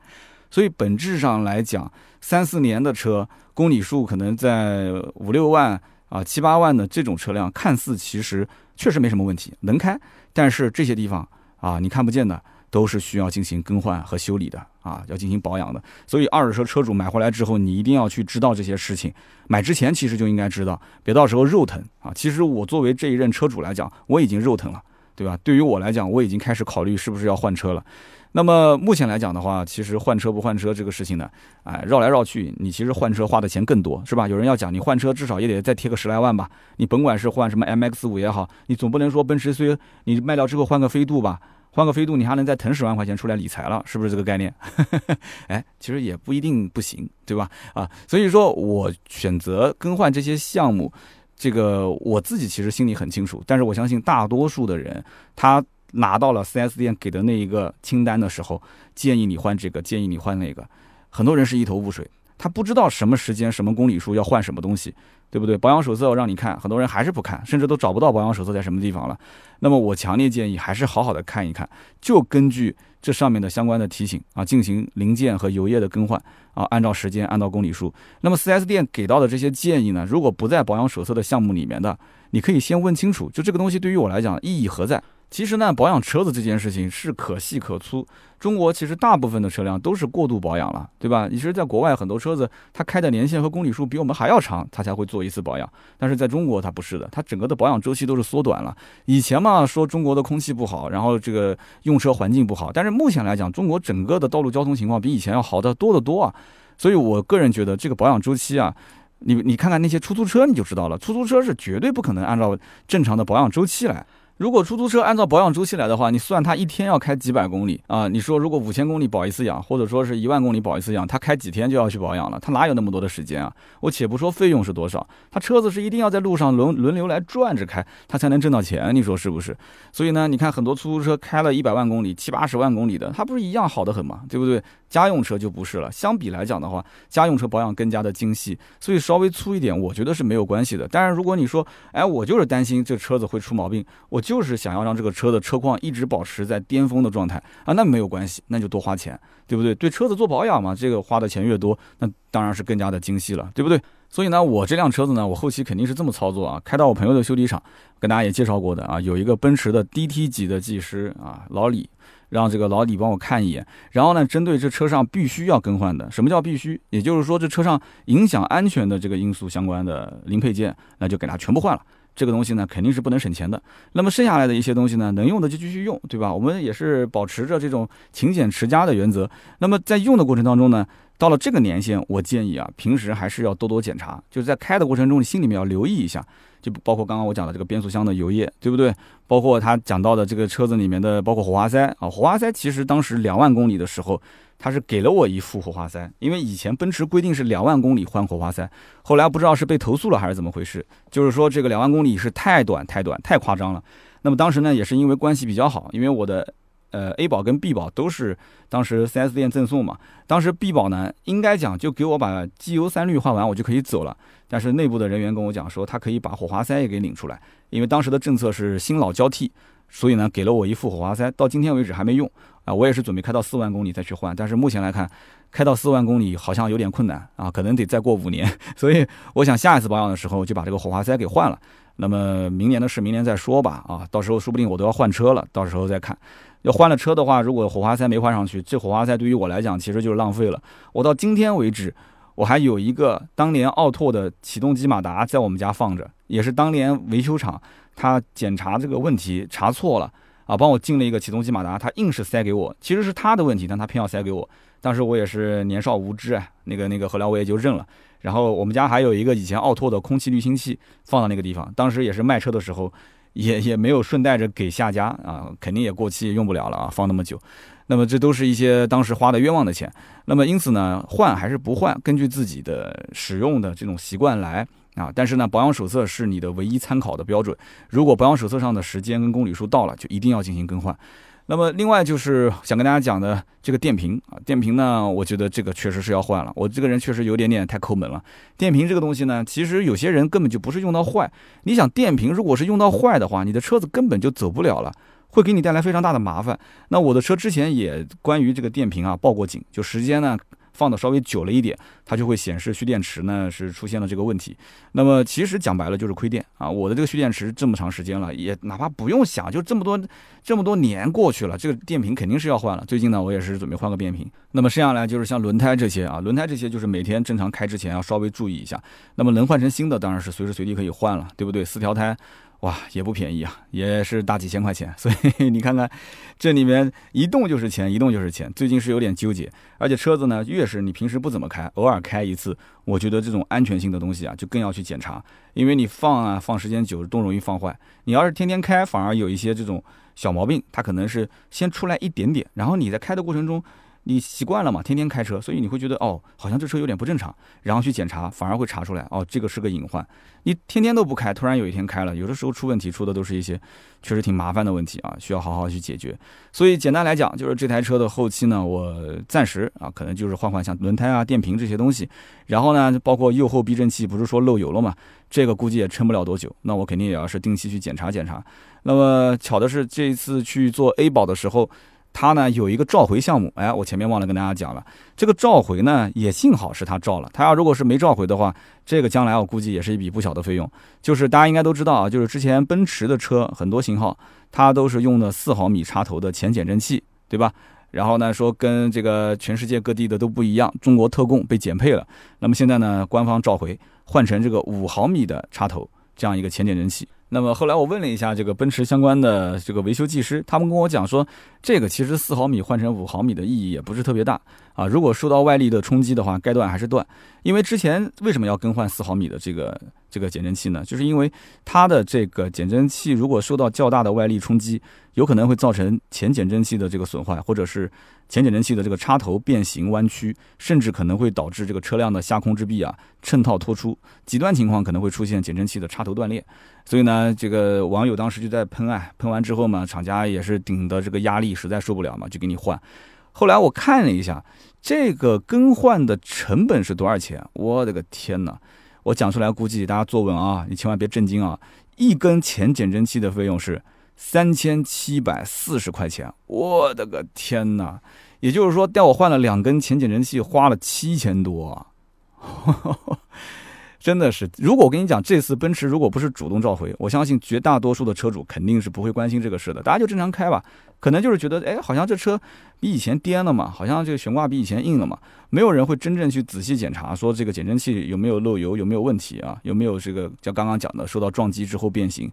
所以本质上来讲，三四年的车，公里数可能在五六万啊、七八万的这种车辆，看似其实确实没什么问题，能开。但是这些地方啊，你看不见的，都是需要进行更换和修理的啊，要进行保养的。所以二手车车主买回来之后，你一定要去知道这些事情。买之前其实就应该知道，别到时候肉疼啊。其实我作为这一任车主来讲，我已经肉疼了，对吧？对于我来讲，我已经开始考虑是不是要换车了。那么目前来讲的话，其实换车不换车这个事情呢，哎，绕来绕去，你其实换车花的钱更多，是吧？有人要讲，你换车至少也得再贴个十来万吧？你甭管是换什么 MX 五也好，你总不能说奔驰 C 你卖掉之后换个飞度吧？换个飞度你还能再腾十万块钱出来理财了，是不是这个概念？哎，其实也不一定不行，对吧？啊，所以说我选择更换这些项目，这个我自己其实心里很清楚，但是我相信大多数的人他。拿到了 4S 店给的那一个清单的时候，建议你换这个，建议你换那个，很多人是一头雾水，他不知道什么时间、什么公里数要换什么东西，对不对？保养手册让你看，很多人还是不看，甚至都找不到保养手册在什么地方了。那么我强烈建议还是好好的看一看，就根据这上面的相关的提醒啊，进行零件和油液的更换啊，按照时间，按照公里数。那么 4S 店给到的这些建议呢，如果不在保养手册的项目里面的，你可以先问清楚，就这个东西对于我来讲意义何在？其实呢，保养车子这件事情是可细可粗。中国其实大部分的车辆都是过度保养了，对吧？其实，在国外很多车子，它开的年限和公里数比我们还要长，它才会做一次保养。但是在中国，它不是的，它整个的保养周期都是缩短了。以前嘛，说中国的空气不好，然后这个用车环境不好，但是目前来讲，中国整个的道路交通情况比以前要好得多得多啊。所以我个人觉得，这个保养周期啊，你你看看那些出租车，你就知道了，出租车是绝对不可能按照正常的保养周期来。如果出租车按照保养周期来的话，你算它一天要开几百公里啊？你说如果五千公里保一次养，或者说是一万公里保一次养，它开几天就要去保养了？它哪有那么多的时间啊？我且不说费用是多少，它车子是一定要在路上轮轮流来转着开，它才能挣到钱，你说是不是？所以呢，你看很多出租车开了一百万公里、七八十万公里的，它不是一样好的很吗？对不对？家用车就不是了，相比来讲的话，家用车保养更加的精细，所以稍微粗一点，我觉得是没有关系的。但是如果你说，哎，我就是担心这车子会出毛病，我就是想要让这个车的车况一直保持在巅峰的状态啊，那没有关系，那就多花钱，对不对？对车子做保养嘛，这个花的钱越多，那当然是更加的精细了，对不对？所以呢，我这辆车子呢，我后期肯定是这么操作啊，开到我朋友的修理厂，跟大家也介绍过的啊，有一个奔驰的 DT 级的技师啊，老李。让这个老李帮我看一眼，然后呢，针对这车上必须要更换的，什么叫必须？也就是说，这车上影响安全的这个因素相关的零配件，那就给它全部换了。这个东西呢，肯定是不能省钱的。那么剩下来的一些东西呢，能用的就继续用，对吧？我们也是保持着这种勤俭持家的原则。那么在用的过程当中呢，到了这个年限，我建议啊，平时还是要多多检查，就是在开的过程中，你心里面要留意一下。就包括刚刚我讲的这个变速箱的油液，对不对？包括他讲到的这个车子里面的，包括火花塞啊，火花塞其实当时两万公里的时候，他是给了我一副火花塞，因为以前奔驰规定是两万公里换火花塞，后来不知道是被投诉了还是怎么回事，就是说这个两万公里是太短太短太夸张了。那么当时呢，也是因为关系比较好，因为我的。呃，A 保跟 B 保都是当时 4S 店赠送嘛。当时 B 保呢，应该讲就给我把机油三滤换完，我就可以走了。但是内部的人员跟我讲说，他可以把火花塞也给领出来，因为当时的政策是新老交替，所以呢，给了我一副火花塞，到今天为止还没用啊。我也是准备开到四万公里再去换，但是目前来看，开到四万公里好像有点困难啊，可能得再过五年。所以我想下一次保养的时候就把这个火花塞给换了。那么明年的事明年再说吧啊，到时候说不定我都要换车了，到时候再看。要换了车的话，如果火花塞没换上去，这火花塞对于我来讲其实就是浪费了。我到今天为止，我还有一个当年奥拓的启动机马达在我们家放着，也是当年维修厂他检查这个问题查错了啊，帮我进了一个启动机马达，他硬是塞给我，其实是他的问题，但他偏要塞给我。当时我也是年少无知啊，那个那个后来我也就认了。然后我们家还有一个以前奥拓的空气滤清器放到那个地方，当时也是卖车的时候。也也没有顺带着给下家啊，肯定也过期用不了了啊，放那么久，那么这都是一些当时花的冤枉的钱。那么因此呢，换还是不换，根据自己的使用的这种习惯来啊。但是呢，保养手册是你的唯一参考的标准。如果保养手册上的时间跟公里数到了，就一定要进行更换。那么另外就是想跟大家讲的这个电瓶啊，电瓶呢，我觉得这个确实是要换了。我这个人确实有点点太抠门了。电瓶这个东西呢，其实有些人根本就不是用到坏。你想电瓶如果是用到坏的话，你的车子根本就走不了了，会给你带来非常大的麻烦。那我的车之前也关于这个电瓶啊报过警，就时间呢。放的稍微久了一点，它就会显示蓄电池呢是出现了这个问题。那么其实讲白了就是亏电啊！我的这个蓄电池这么长时间了，也哪怕不用想，就这么多这么多年过去了，这个电瓶肯定是要换了。最近呢，我也是准备换个电瓶。那么剩下来就是像轮胎这些啊，轮胎这些就是每天正常开之前要稍微注意一下。那么能换成新的，当然是随时随地可以换了，对不对？四条胎。哇，也不便宜啊，也是大几千块钱，所以你看看，这里面一动就是钱，一动就是钱。最近是有点纠结，而且车子呢，越是你平时不怎么开，偶尔开一次，我觉得这种安全性的东西啊，就更要去检查，因为你放啊放时间久都容易放坏。你要是天天开，反而有一些这种小毛病，它可能是先出来一点点，然后你在开的过程中。你习惯了嘛，天天开车，所以你会觉得哦，好像这车有点不正常，然后去检查，反而会查出来哦，这个是个隐患。你天天都不开，突然有一天开了，有的时候出问题出的都是一些确实挺麻烦的问题啊，需要好好去解决。所以简单来讲，就是这台车的后期呢，我暂时啊，可能就是换换像轮胎啊、电瓶这些东西，然后呢，包括右后避震器不是说漏油了嘛，这个估计也撑不了多久，那我肯定也要是定期去检查检查。那么巧的是，这一次去做 A 保的时候。它呢有一个召回项目，哎，我前面忘了跟大家讲了，这个召回呢也幸好是他召了，他要如果是没召回的话，这个将来我估计也是一笔不小的费用。就是大家应该都知道啊，就是之前奔驰的车很多型号，它都是用的四毫米插头的前减震器，对吧？然后呢说跟这个全世界各地的都不一样，中国特供被减配了。那么现在呢官方召回换成这个五毫米的插头这样一个前减震器。那么后来我问了一下这个奔驰相关的这个维修技师，他们跟我讲说，这个其实四毫米换成五毫米的意义也不是特别大啊。如果受到外力的冲击的话，该断还是断。因为之前为什么要更换四毫米的这个这个减震器呢？就是因为它的这个减震器如果受到较大的外力冲击，有可能会造成前减震器的这个损坏，或者是前减震器的这个插头变形弯曲，甚至可能会导致这个车辆的下控制臂啊衬套脱出，极端情况可能会出现减震器的插头断裂。所以呢，这个网友当时就在喷啊，喷完之后嘛，厂家也是顶的这个压力实在受不了嘛，就给你换。后来我看了一下，这个更换的成本是多少钱？我的个天哪！我讲出来，估计大家坐稳啊，你千万别震惊啊！一根前减震器的费用是三千七百四十块钱，我的个天哪！也就是说，带我换了两根前减震器，花了七千多。真的是，如果我跟你讲，这次奔驰如果不是主动召回，我相信绝大多数的车主肯定是不会关心这个事的，大家就正常开吧。可能就是觉得，哎，好像这车比以前颠了嘛，好像这个悬挂比以前硬了嘛，没有人会真正去仔细检查，说这个减震器有没有漏油，有没有问题啊，有没有这个像刚刚讲的受到撞击之后变形。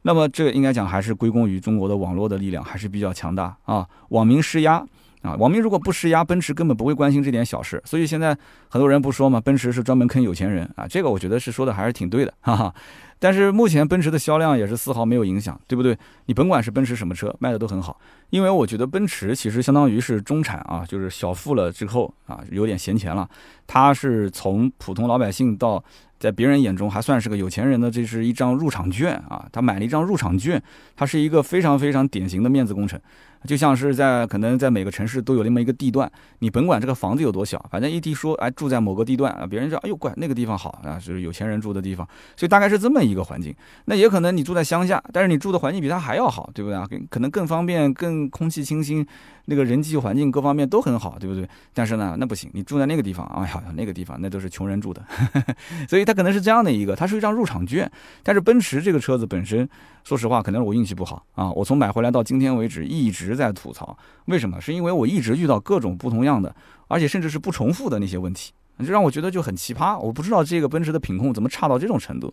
那么这个应该讲还是归功于中国的网络的力量还是比较强大啊，网民施压。啊，网民如果不施压，奔驰根本不会关心这点小事。所以现在很多人不说嘛，奔驰是专门坑有钱人啊，这个我觉得是说的还是挺对的，哈哈。但是目前奔驰的销量也是丝毫没有影响，对不对？你甭管是奔驰什么车，卖的都很好。因为我觉得奔驰其实相当于是中产啊，就是小富了之后啊，有点闲钱了，他是从普通老百姓到在别人眼中还算是个有钱人的，这是一张入场券啊，他买了一张入场券，它是一个非常非常典型的面子工程。就像是在可能在每个城市都有那么一个地段，你甭管这个房子有多小，反正一提说，哎，住在某个地段啊，别人说，哎呦，怪那个地方好啊，就是有钱人住的地方，所以大概是这么一个环境。那也可能你住在乡下，但是你住的环境比他还要好，对不对啊？可能更方便，更空气清新。那个人际环境各方面都很好，对不对？但是呢，那不行，你住在那个地方，哎呀，那个地方那都是穷人住的，所以它可能是这样的一个，它是一张入场券。但是奔驰这个车子本身，说实话，可能我运气不好啊。我从买回来到今天为止一直在吐槽，为什么？是因为我一直遇到各种不同样的，而且甚至是不重复的那些问题，就让我觉得就很奇葩。我不知道这个奔驰的品控怎么差到这种程度。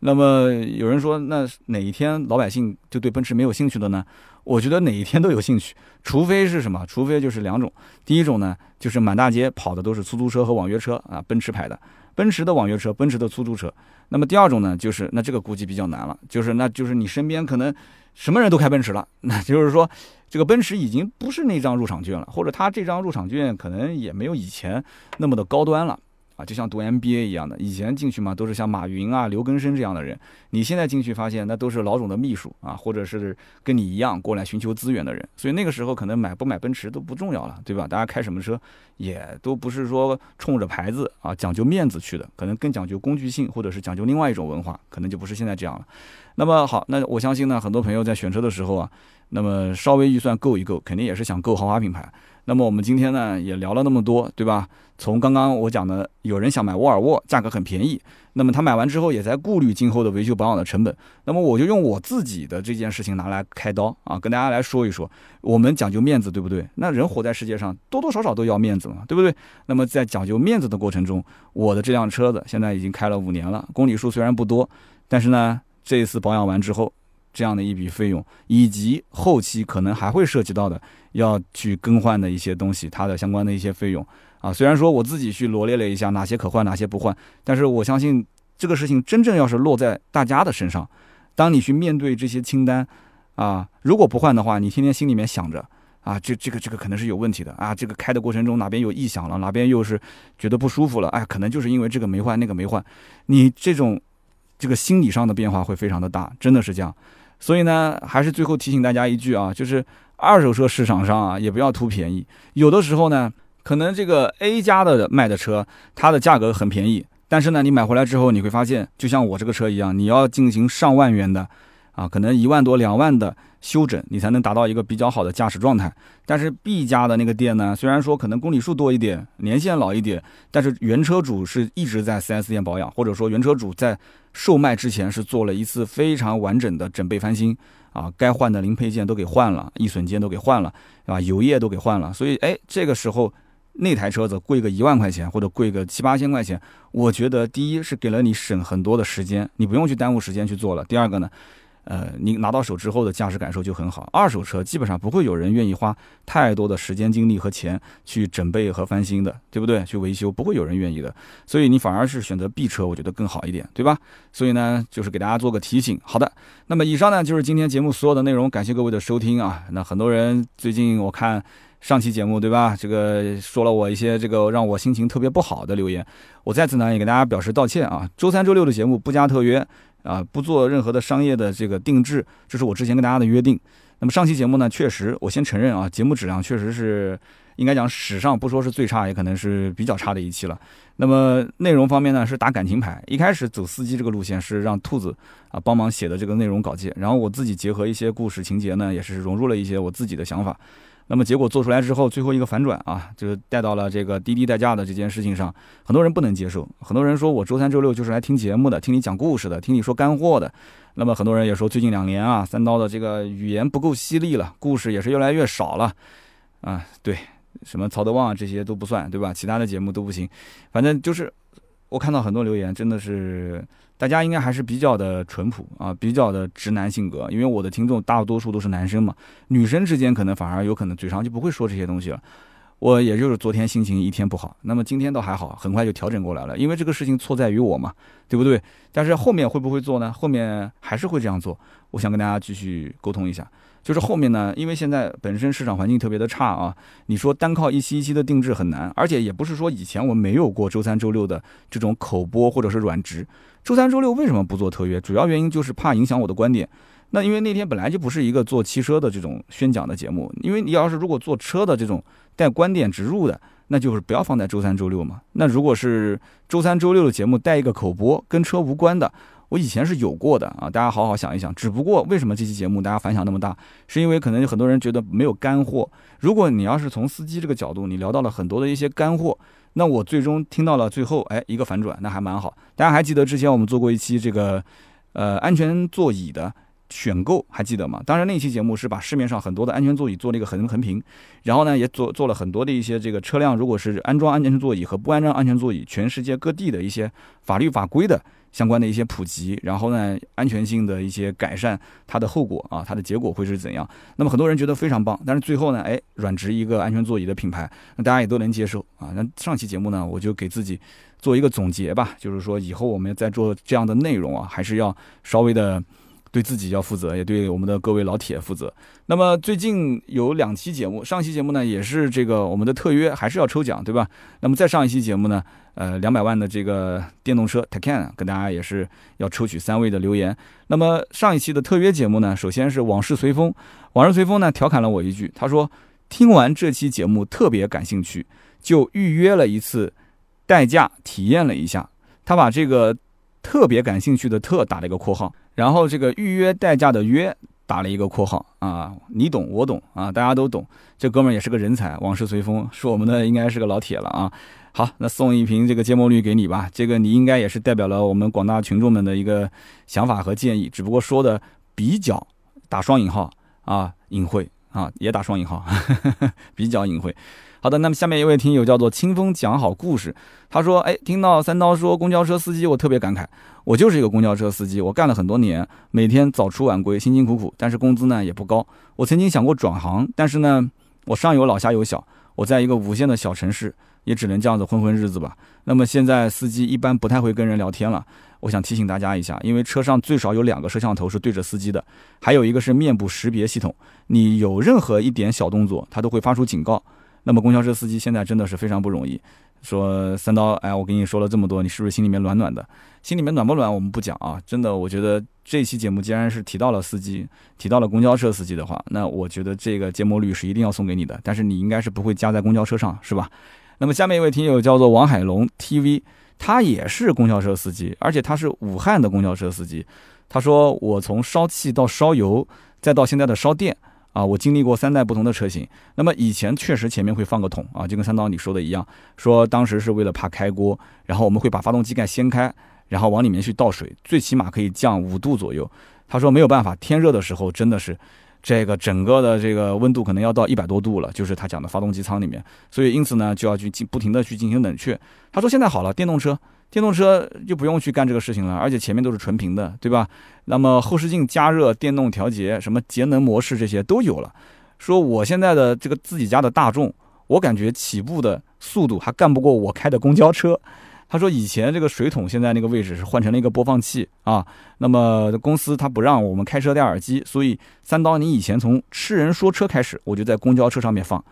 那么有人说，那哪一天老百姓就对奔驰没有兴趣的呢？我觉得哪一天都有兴趣，除非是什么？除非就是两种。第一种呢，就是满大街跑的都是出租车和网约车啊，奔驰牌的，奔驰的网约车，奔驰的出租车。那么第二种呢，就是那这个估计比较难了，就是那就是你身边可能什么人都开奔驰了，那就是说这个奔驰已经不是那张入场券了，或者他这张入场券可能也没有以前那么的高端了。啊，就像读 MBA 一样的，以前进去嘛，都是像马云啊、刘根生这样的人。你现在进去发现，那都是老总的秘书啊，或者是跟你一样过来寻求资源的人。所以那个时候可能买不买奔驰都不重要了，对吧？大家开什么车也都不是说冲着牌子啊、讲究面子去的，可能更讲究工具性，或者是讲究另外一种文化，可能就不是现在这样了。那么好，那我相信呢，很多朋友在选车的时候啊，那么稍微预算够一够，肯定也是想购豪华品牌。那么我们今天呢也聊了那么多，对吧？从刚刚我讲的，有人想买沃尔沃，价格很便宜，那么他买完之后也在顾虑今后的维修保养的成本。那么我就用我自己的这件事情拿来开刀啊，跟大家来说一说。我们讲究面子，对不对？那人活在世界上，多多少少都要面子嘛，对不对？那么在讲究面子的过程中，我的这辆车子现在已经开了五年了，公里数虽然不多，但是呢，这一次保养完之后。这样的一笔费用，以及后期可能还会涉及到的要去更换的一些东西，它的相关的一些费用啊。虽然说我自己去罗列了一下哪些可换，哪些不换，但是我相信这个事情真正要是落在大家的身上，当你去面对这些清单啊，如果不换的话，你天天心里面想着啊，这这个这个可能是有问题的啊，这个开的过程中哪边有异响了，哪边又是觉得不舒服了，哎，可能就是因为这个没换，那个没换，你这种这个心理上的变化会非常的大，真的是这样。所以呢，还是最后提醒大家一句啊，就是二手车市场上啊，也不要图便宜。有的时候呢，可能这个 A 家的卖的车，它的价格很便宜，但是呢，你买回来之后，你会发现，就像我这个车一样，你要进行上万元的，啊，可能一万多、两万的修整，你才能达到一个比较好的驾驶状态。但是 B 家的那个店呢，虽然说可能公里数多一点，年限老一点，但是原车主是一直在 4S 店保养，或者说原车主在售卖之前是做了一次非常完整的整备翻新啊，该换的零配件都给换了，易损件都给换了，对吧？油液都给换了，所以哎，这个时候。那台车子贵个一万块钱或者贵个七八千块钱，我觉得第一是给了你省很多的时间，你不用去耽误时间去做了。第二个呢，呃，你拿到手之后的驾驶感受就很好。二手车基本上不会有人愿意花太多的时间、精力和钱去整备和翻新的，对不对？去维修不会有人愿意的。所以你反而是选择 B 车，我觉得更好一点，对吧？所以呢，就是给大家做个提醒。好的，那么以上呢就是今天节目所有的内容，感谢各位的收听啊。那很多人最近我看。上期节目对吧？这个说了我一些这个让我心情特别不好的留言，我在此呢也给大家表示道歉啊。周三、周六的节目不加特约啊，不做任何的商业的这个定制，这是我之前跟大家的约定。那么上期节目呢，确实我先承认啊，节目质量确实是应该讲史上不说是最差，也可能是比较差的一期了。那么内容方面呢，是打感情牌，一开始走司机这个路线是让兔子啊帮忙写的这个内容稿件，然后我自己结合一些故事情节呢，也是融入了一些我自己的想法。那么结果做出来之后，最后一个反转啊，就是带到了这个滴滴代驾的这件事情上，很多人不能接受，很多人说我周三周六就是来听节目的，听你讲故事的，听你说干货的。那么很多人也说，最近两年啊，三刀的这个语言不够犀利了，故事也是越来越少了。啊，对，什么曹德旺啊这些都不算，对吧？其他的节目都不行，反正就是我看到很多留言，真的是。大家应该还是比较的淳朴啊，比较的直男性格，因为我的听众大多数都是男生嘛，女生之间可能反而有可能嘴上就不会说这些东西了。我也就是昨天心情一天不好，那么今天倒还好，很快就调整过来了，因为这个事情错在于我嘛，对不对？但是后面会不会做呢？后面还是会这样做，我想跟大家继续沟通一下。就是后面呢，因为现在本身市场环境特别的差啊，你说单靠一期一期的定制很难，而且也不是说以前我没有过周三周六的这种口播或者是软直，周三周六为什么不做特约？主要原因就是怕影响我的观点。那因为那天本来就不是一个做汽车的这种宣讲的节目，因为你要是如果做车的这种带观点植入的，那就是不要放在周三周六嘛。那如果是周三周六的节目带一个口播跟车无关的。我以前是有过的啊，大家好好想一想。只不过为什么这期节目大家反响那么大，是因为可能有很多人觉得没有干货。如果你要是从司机这个角度，你聊到了很多的一些干货，那我最终听到了最后，哎，一个反转，那还蛮好。大家还记得之前我们做过一期这个，呃，安全座椅的选购，还记得吗？当然那期节目是把市面上很多的安全座椅做了一个横横屏，然后呢也做做了很多的一些这个车辆，如果是安装安全座椅和不安装安全座椅，全世界各地的一些法律法规的。相关的一些普及，然后呢，安全性的一些改善，它的后果啊，它的结果会是怎样？那么很多人觉得非常棒，但是最后呢，哎，软直一个安全座椅的品牌，那大家也都能接受啊。那上期节目呢，我就给自己做一个总结吧，就是说以后我们在做这样的内容啊，还是要稍微的。对自己要负责，也对我们的各位老铁负责。那么最近有两期节目，上期节目呢也是这个我们的特约，还是要抽奖，对吧？那么再上一期节目呢，呃，两百万的这个电动车 Taycan，跟大家也是要抽取三位的留言。那么上一期的特约节目呢，首先是往事随风，往事随风呢调侃了我一句，他说听完这期节目特别感兴趣，就预约了一次代驾体验了一下。他把这个特别感兴趣的特打了一个括号。然后这个预约代驾的约打了一个括号啊，你懂我懂啊，大家都懂。这哥们儿也是个人才，往事随风，是我们的应该是个老铁了啊。好，那送一瓶这个芥末绿给你吧，这个你应该也是代表了我们广大群众们的一个想法和建议，只不过说的比较打双引号啊，隐晦啊，也打双引号，比较隐晦。好的，那么下面一位听友叫做清风讲好故事，他说：“哎，听到三刀说公交车司机，我特别感慨。我就是一个公交车司机，我干了很多年，每天早出晚归，辛辛苦苦，但是工资呢也不高。我曾经想过转行，但是呢，我上有老下有小，我在一个五线的小城市，也只能这样子混混日子吧。那么现在司机一般不太会跟人聊天了。我想提醒大家一下，因为车上最少有两个摄像头是对着司机的，还有一个是面部识别系统，你有任何一点小动作，它都会发出警告。”那么公交车司机现在真的是非常不容易。说三刀，哎，我跟你说了这么多，你是不是心里面暖暖的？心里面暖不暖，我们不讲啊。真的，我觉得这期节目既然是提到了司机，提到了公交车司机的话，那我觉得这个芥末绿是一定要送给你的。但是你应该是不会加在公交车上，是吧？那么下面一位听友叫做王海龙 TV，他也是公交车司机，而且他是武汉的公交车司机。他说我从烧气到烧油，再到现在的烧电啊，我经历过三代不同的车型。那么以前确实前面会放个桶啊，就跟三刀你说的一样，说当时是为了怕开锅，然后我们会把发动机盖掀开，然后往里面去倒水，最起码可以降五度左右。他说没有办法，天热的时候真的是。这个整个的这个温度可能要到一百多度了，就是他讲的发动机舱里面，所以因此呢就要去进不停的去进行冷却。他说现在好了，电动车，电动车就不用去干这个事情了，而且前面都是纯平的，对吧？那么后视镜加热、电动调节、什么节能模式这些都有了。说我现在的这个自己家的大众，我感觉起步的速度还干不过我开的公交车。他说：“以前这个水桶现在那个位置是换成了一个播放器啊。那么公司他不让我们开车戴耳机，所以三刀，你以前从痴人说车开始，我就在公交车上面放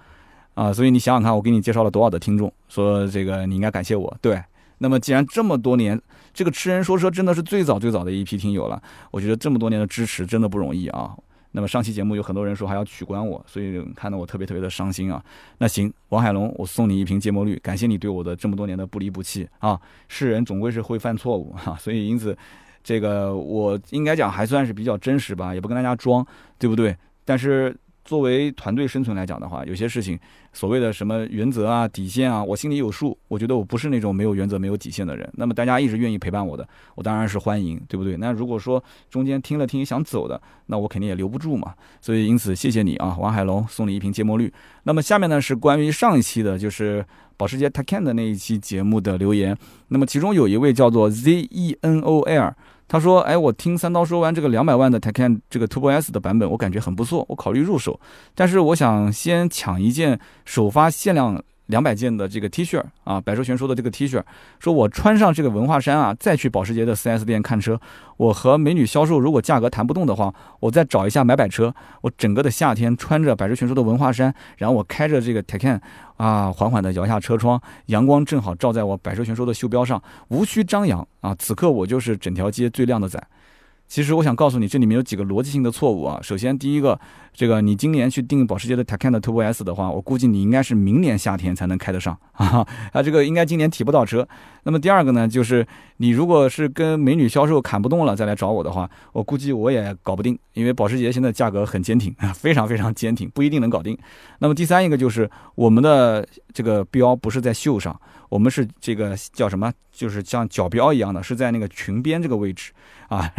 啊。所以你想想看，我给你介绍了多少的听众，说这个你应该感谢我。对，那么既然这么多年，这个痴人说车真的是最早最早的一批听友了，我觉得这么多年的支持真的不容易啊。”那么上期节目有很多人说还要取关我，所以看得我特别特别的伤心啊。那行，王海龙，我送你一瓶芥末绿，感谢你对我的这么多年的不离不弃啊。世人总归是会犯错误哈，所以因此，这个我应该讲还算是比较真实吧，也不跟大家装，对不对？但是。作为团队生存来讲的话，有些事情，所谓的什么原则啊、底线啊，我心里有数。我觉得我不是那种没有原则、没有底线的人。那么大家一直愿意陪伴我的，我当然是欢迎，对不对？那如果说中间听了听想走的，那我肯定也留不住嘛。所以因此谢谢你啊，王海龙送你一瓶芥末绿。那么下面呢是关于上一期的，就是保时捷 Taycan 的那一期节目的留言。那么其中有一位叫做 ZENOL。他说：“哎，我听三刀说完这个两百万的 Taycan 这个 Turbo S 的版本，我感觉很不错，我考虑入手。但是我想先抢一件首发限量。”两百件的这个 T 恤啊，百兽全说的这个 T 恤，说我穿上这个文化衫啊，再去保时捷的 4S 店看车，我和美女销售如果价格谈不动的话，我再找一下买百车。我整个的夏天穿着百兽全说的文化衫，然后我开着这个 Taycan 啊，缓缓的摇下车窗，阳光正好照在我百兽全说的袖标上，无需张扬啊，此刻我就是整条街最靓的仔。其实我想告诉你，这里面有几个逻辑性的错误啊。首先，第一个，这个你今年去订保时捷的 Taycan 的 Turbo S 的话，我估计你应该是明年夏天才能开得上啊，啊，这个应该今年提不到车。那么第二个呢，就是你如果是跟美女销售砍不动了再来找我的话，我估计我也搞不定，因为保时捷现在价格很坚挺啊，非常非常坚挺，不一定能搞定。那么第三一个就是我们的这个标不是在袖上，我们是这个叫什么，就是像角标一样的，是在那个裙边这个位置。啊，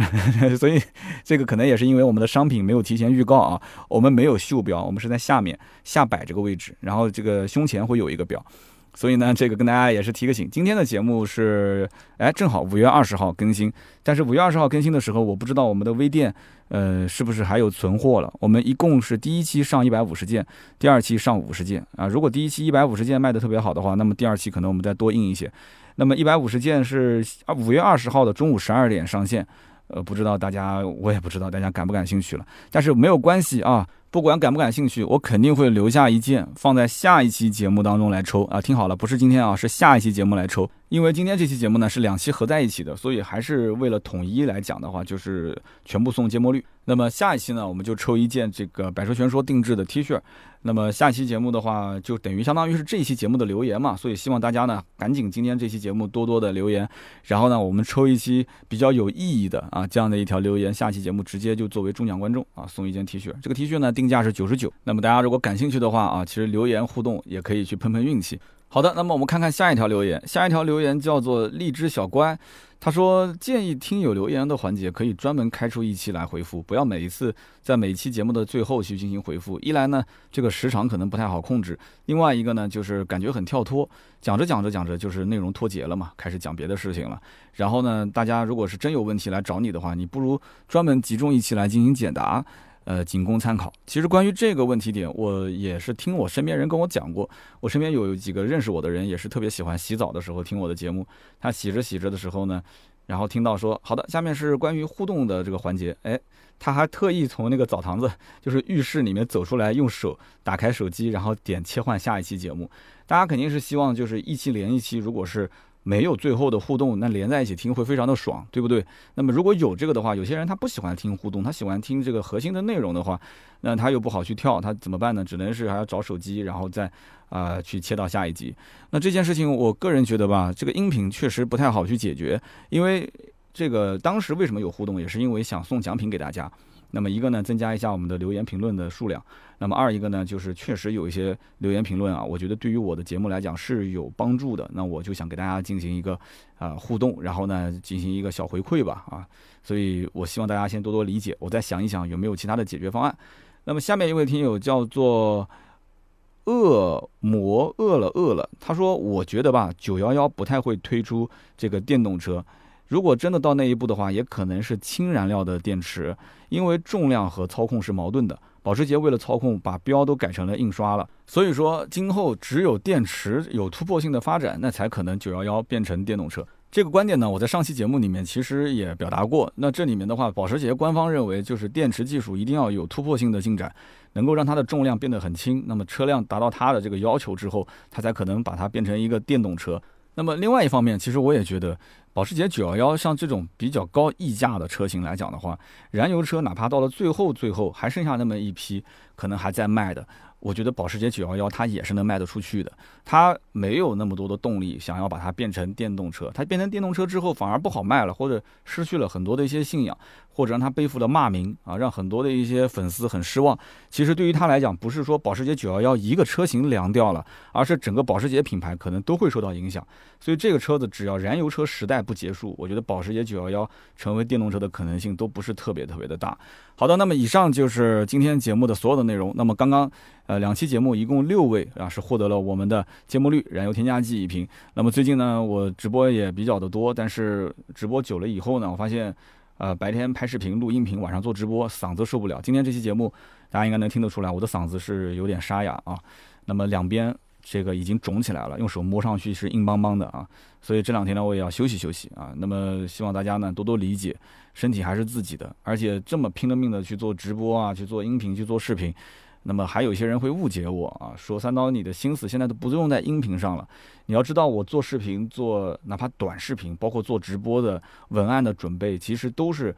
所以这个可能也是因为我们的商品没有提前预告啊，我们没有袖标，我们是在下面下摆这个位置，然后这个胸前会有一个表，所以呢，这个跟大家也是提个醒，今天的节目是哎正好五月二十号更新，但是五月二十号更新的时候，我不知道我们的微店呃是不是还有存货了，我们一共是第一期上一百五十件，第二期上五十件啊，如果第一期一百五十件卖的特别好的话，那么第二期可能我们再多印一些。那么一百五十件是啊，五月二十号的中午十二点上线，呃，不知道大家，我也不知道大家感不感兴趣了，但是没有关系啊，不管感不感兴趣，我肯定会留下一件放在下一期节目当中来抽啊，听好了，不是今天啊，是下一期节目来抽。因为今天这期节目呢是两期合在一起的，所以还是为了统一来讲的话，就是全部送芥末绿。那么下一期呢，我们就抽一件这个百兽全说定制的 T 恤。那么下期节目的话，就等于相当于是这一期节目的留言嘛，所以希望大家呢赶紧今天这期节目多多的留言，然后呢我们抽一期比较有意义的啊这样的一条留言，下期节目直接就作为中奖观众啊送一件 T 恤。这个 T 恤呢定价是九十九。那么大家如果感兴趣的话啊，其实留言互动也可以去碰碰运气。好的，那么我们看看下一条留言。下一条留言叫做荔枝小乖，他说建议听友留言的环节可以专门开出一期来回复，不要每一次在每期节目的最后去进行回复。一来呢，这个时长可能不太好控制；另外一个呢，就是感觉很跳脱，讲着讲着讲着就是内容脱节了嘛，开始讲别的事情了。然后呢，大家如果是真有问题来找你的话，你不如专门集中一期来进行解答。呃，仅供参考。其实关于这个问题点，我也是听我身边人跟我讲过。我身边有几个认识我的人，也是特别喜欢洗澡的时候听我的节目。他洗着洗着的时候呢，然后听到说，好的，下面是关于互动的这个环节。哎，他还特意从那个澡堂子，就是浴室里面走出来，用手打开手机，然后点切换下一期节目。大家肯定是希望就是一期连一期，如果是。没有最后的互动，那连在一起听会非常的爽，对不对？那么如果有这个的话，有些人他不喜欢听互动，他喜欢听这个核心的内容的话，那他又不好去跳，他怎么办呢？只能是还要找手机，然后再啊去切到下一集。那这件事情，我个人觉得吧，这个音频确实不太好去解决，因为这个当时为什么有互动，也是因为想送奖品给大家。那么一个呢，增加一下我们的留言评论的数量。那么二一个呢，就是确实有一些留言评论啊，我觉得对于我的节目来讲是有帮助的。那我就想给大家进行一个啊互动，然后呢进行一个小回馈吧啊。所以我希望大家先多多理解，我再想一想有没有其他的解决方案。那么下面一位听友叫做恶魔饿了饿了，他说我觉得吧，九幺幺不太会推出这个电动车。如果真的到那一步的话，也可能是氢燃料的电池，因为重量和操控是矛盾的。保时捷为了操控，把标都改成了印刷了。所以说，今后只有电池有突破性的发展，那才可能九幺幺变成电动车。这个观点呢，我在上期节目里面其实也表达过。那这里面的话，保时捷官方认为，就是电池技术一定要有突破性的进展，能够让它的重量变得很轻。那么车辆达到它的这个要求之后，它才可能把它变成一个电动车。那么另外一方面，其实我也觉得。保时捷911像这种比较高溢价的车型来讲的话，燃油车哪怕到了最后最后还剩下那么一批，可能还在卖的。我觉得保时捷911它也是能卖得出去的，它没有那么多的动力想要把它变成电动车，它变成电动车之后反而不好卖了，或者失去了很多的一些信仰，或者让他背负了骂名啊，让很多的一些粉丝很失望。其实对于他来讲，不是说保时捷911一个车型凉掉了，而是整个保时捷品牌可能都会受到影响。所以这个车子只要燃油车时代不结束，我觉得保时捷911成为电动车的可能性都不是特别特别的大。好的，那么以上就是今天节目的所有的内容。那么刚刚，呃，两期节目一共六位啊是获得了我们的芥末绿燃油添加剂一瓶。那么最近呢，我直播也比较的多，但是直播久了以后呢，我发现，呃，白天拍视频录音频，晚上做直播，嗓子受不了。今天这期节目，大家应该能听得出来，我的嗓子是有点沙哑啊。那么两边。这个已经肿起来了，用手摸上去是硬邦邦的啊，所以这两天呢，我也要休息休息啊。那么希望大家呢多多理解，身体还是自己的，而且这么拼了命的去做直播啊，去做音频，去做视频，那么还有一些人会误解我啊，说三刀你的心思现在都不用在音频上了。你要知道，我做视频，做哪怕短视频，包括做直播的文案的准备，其实都是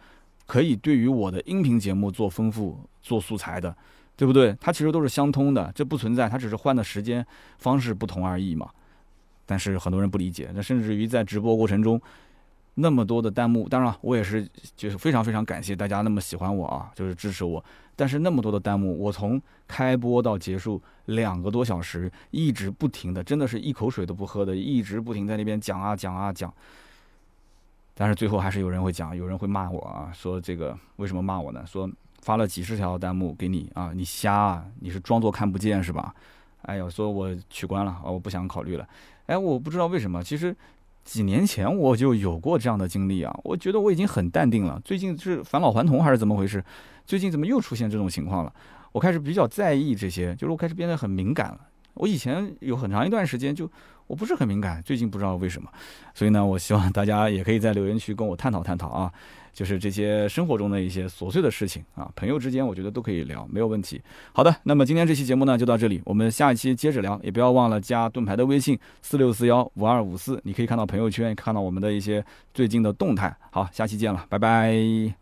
可以对于我的音频节目做丰富、做素材的。对不对？它其实都是相通的，这不存在，它只是换的时间方式不同而已嘛。但是很多人不理解，那甚至于在直播过程中，那么多的弹幕，当然我也是就是非常非常感谢大家那么喜欢我啊，就是支持我。但是那么多的弹幕，我从开播到结束两个多小时，一直不停的，真的是一口水都不喝的，一直不停在那边讲啊讲啊讲。但是最后还是有人会讲，有人会骂我啊，说这个为什么骂我呢？说。发了几十条弹幕给你啊，你瞎啊？你是装作看不见是吧？哎呦，说我取关了啊，我不想考虑了。哎，我不知道为什么，其实几年前我就有过这样的经历啊。我觉得我已经很淡定了。最近是返老还童还是怎么回事？最近怎么又出现这种情况了？我开始比较在意这些，就是我开始变得很敏感了。我以前有很长一段时间就我不是很敏感，最近不知道为什么。所以呢，我希望大家也可以在留言区跟我探讨探讨啊。就是这些生活中的一些琐碎的事情啊，朋友之间我觉得都可以聊，没有问题。好的，那么今天这期节目呢就到这里，我们下一期接着聊，也不要忘了加盾牌的微信四六四幺五二五四，你可以看到朋友圈，看到我们的一些最近的动态。好，下期见了，拜拜。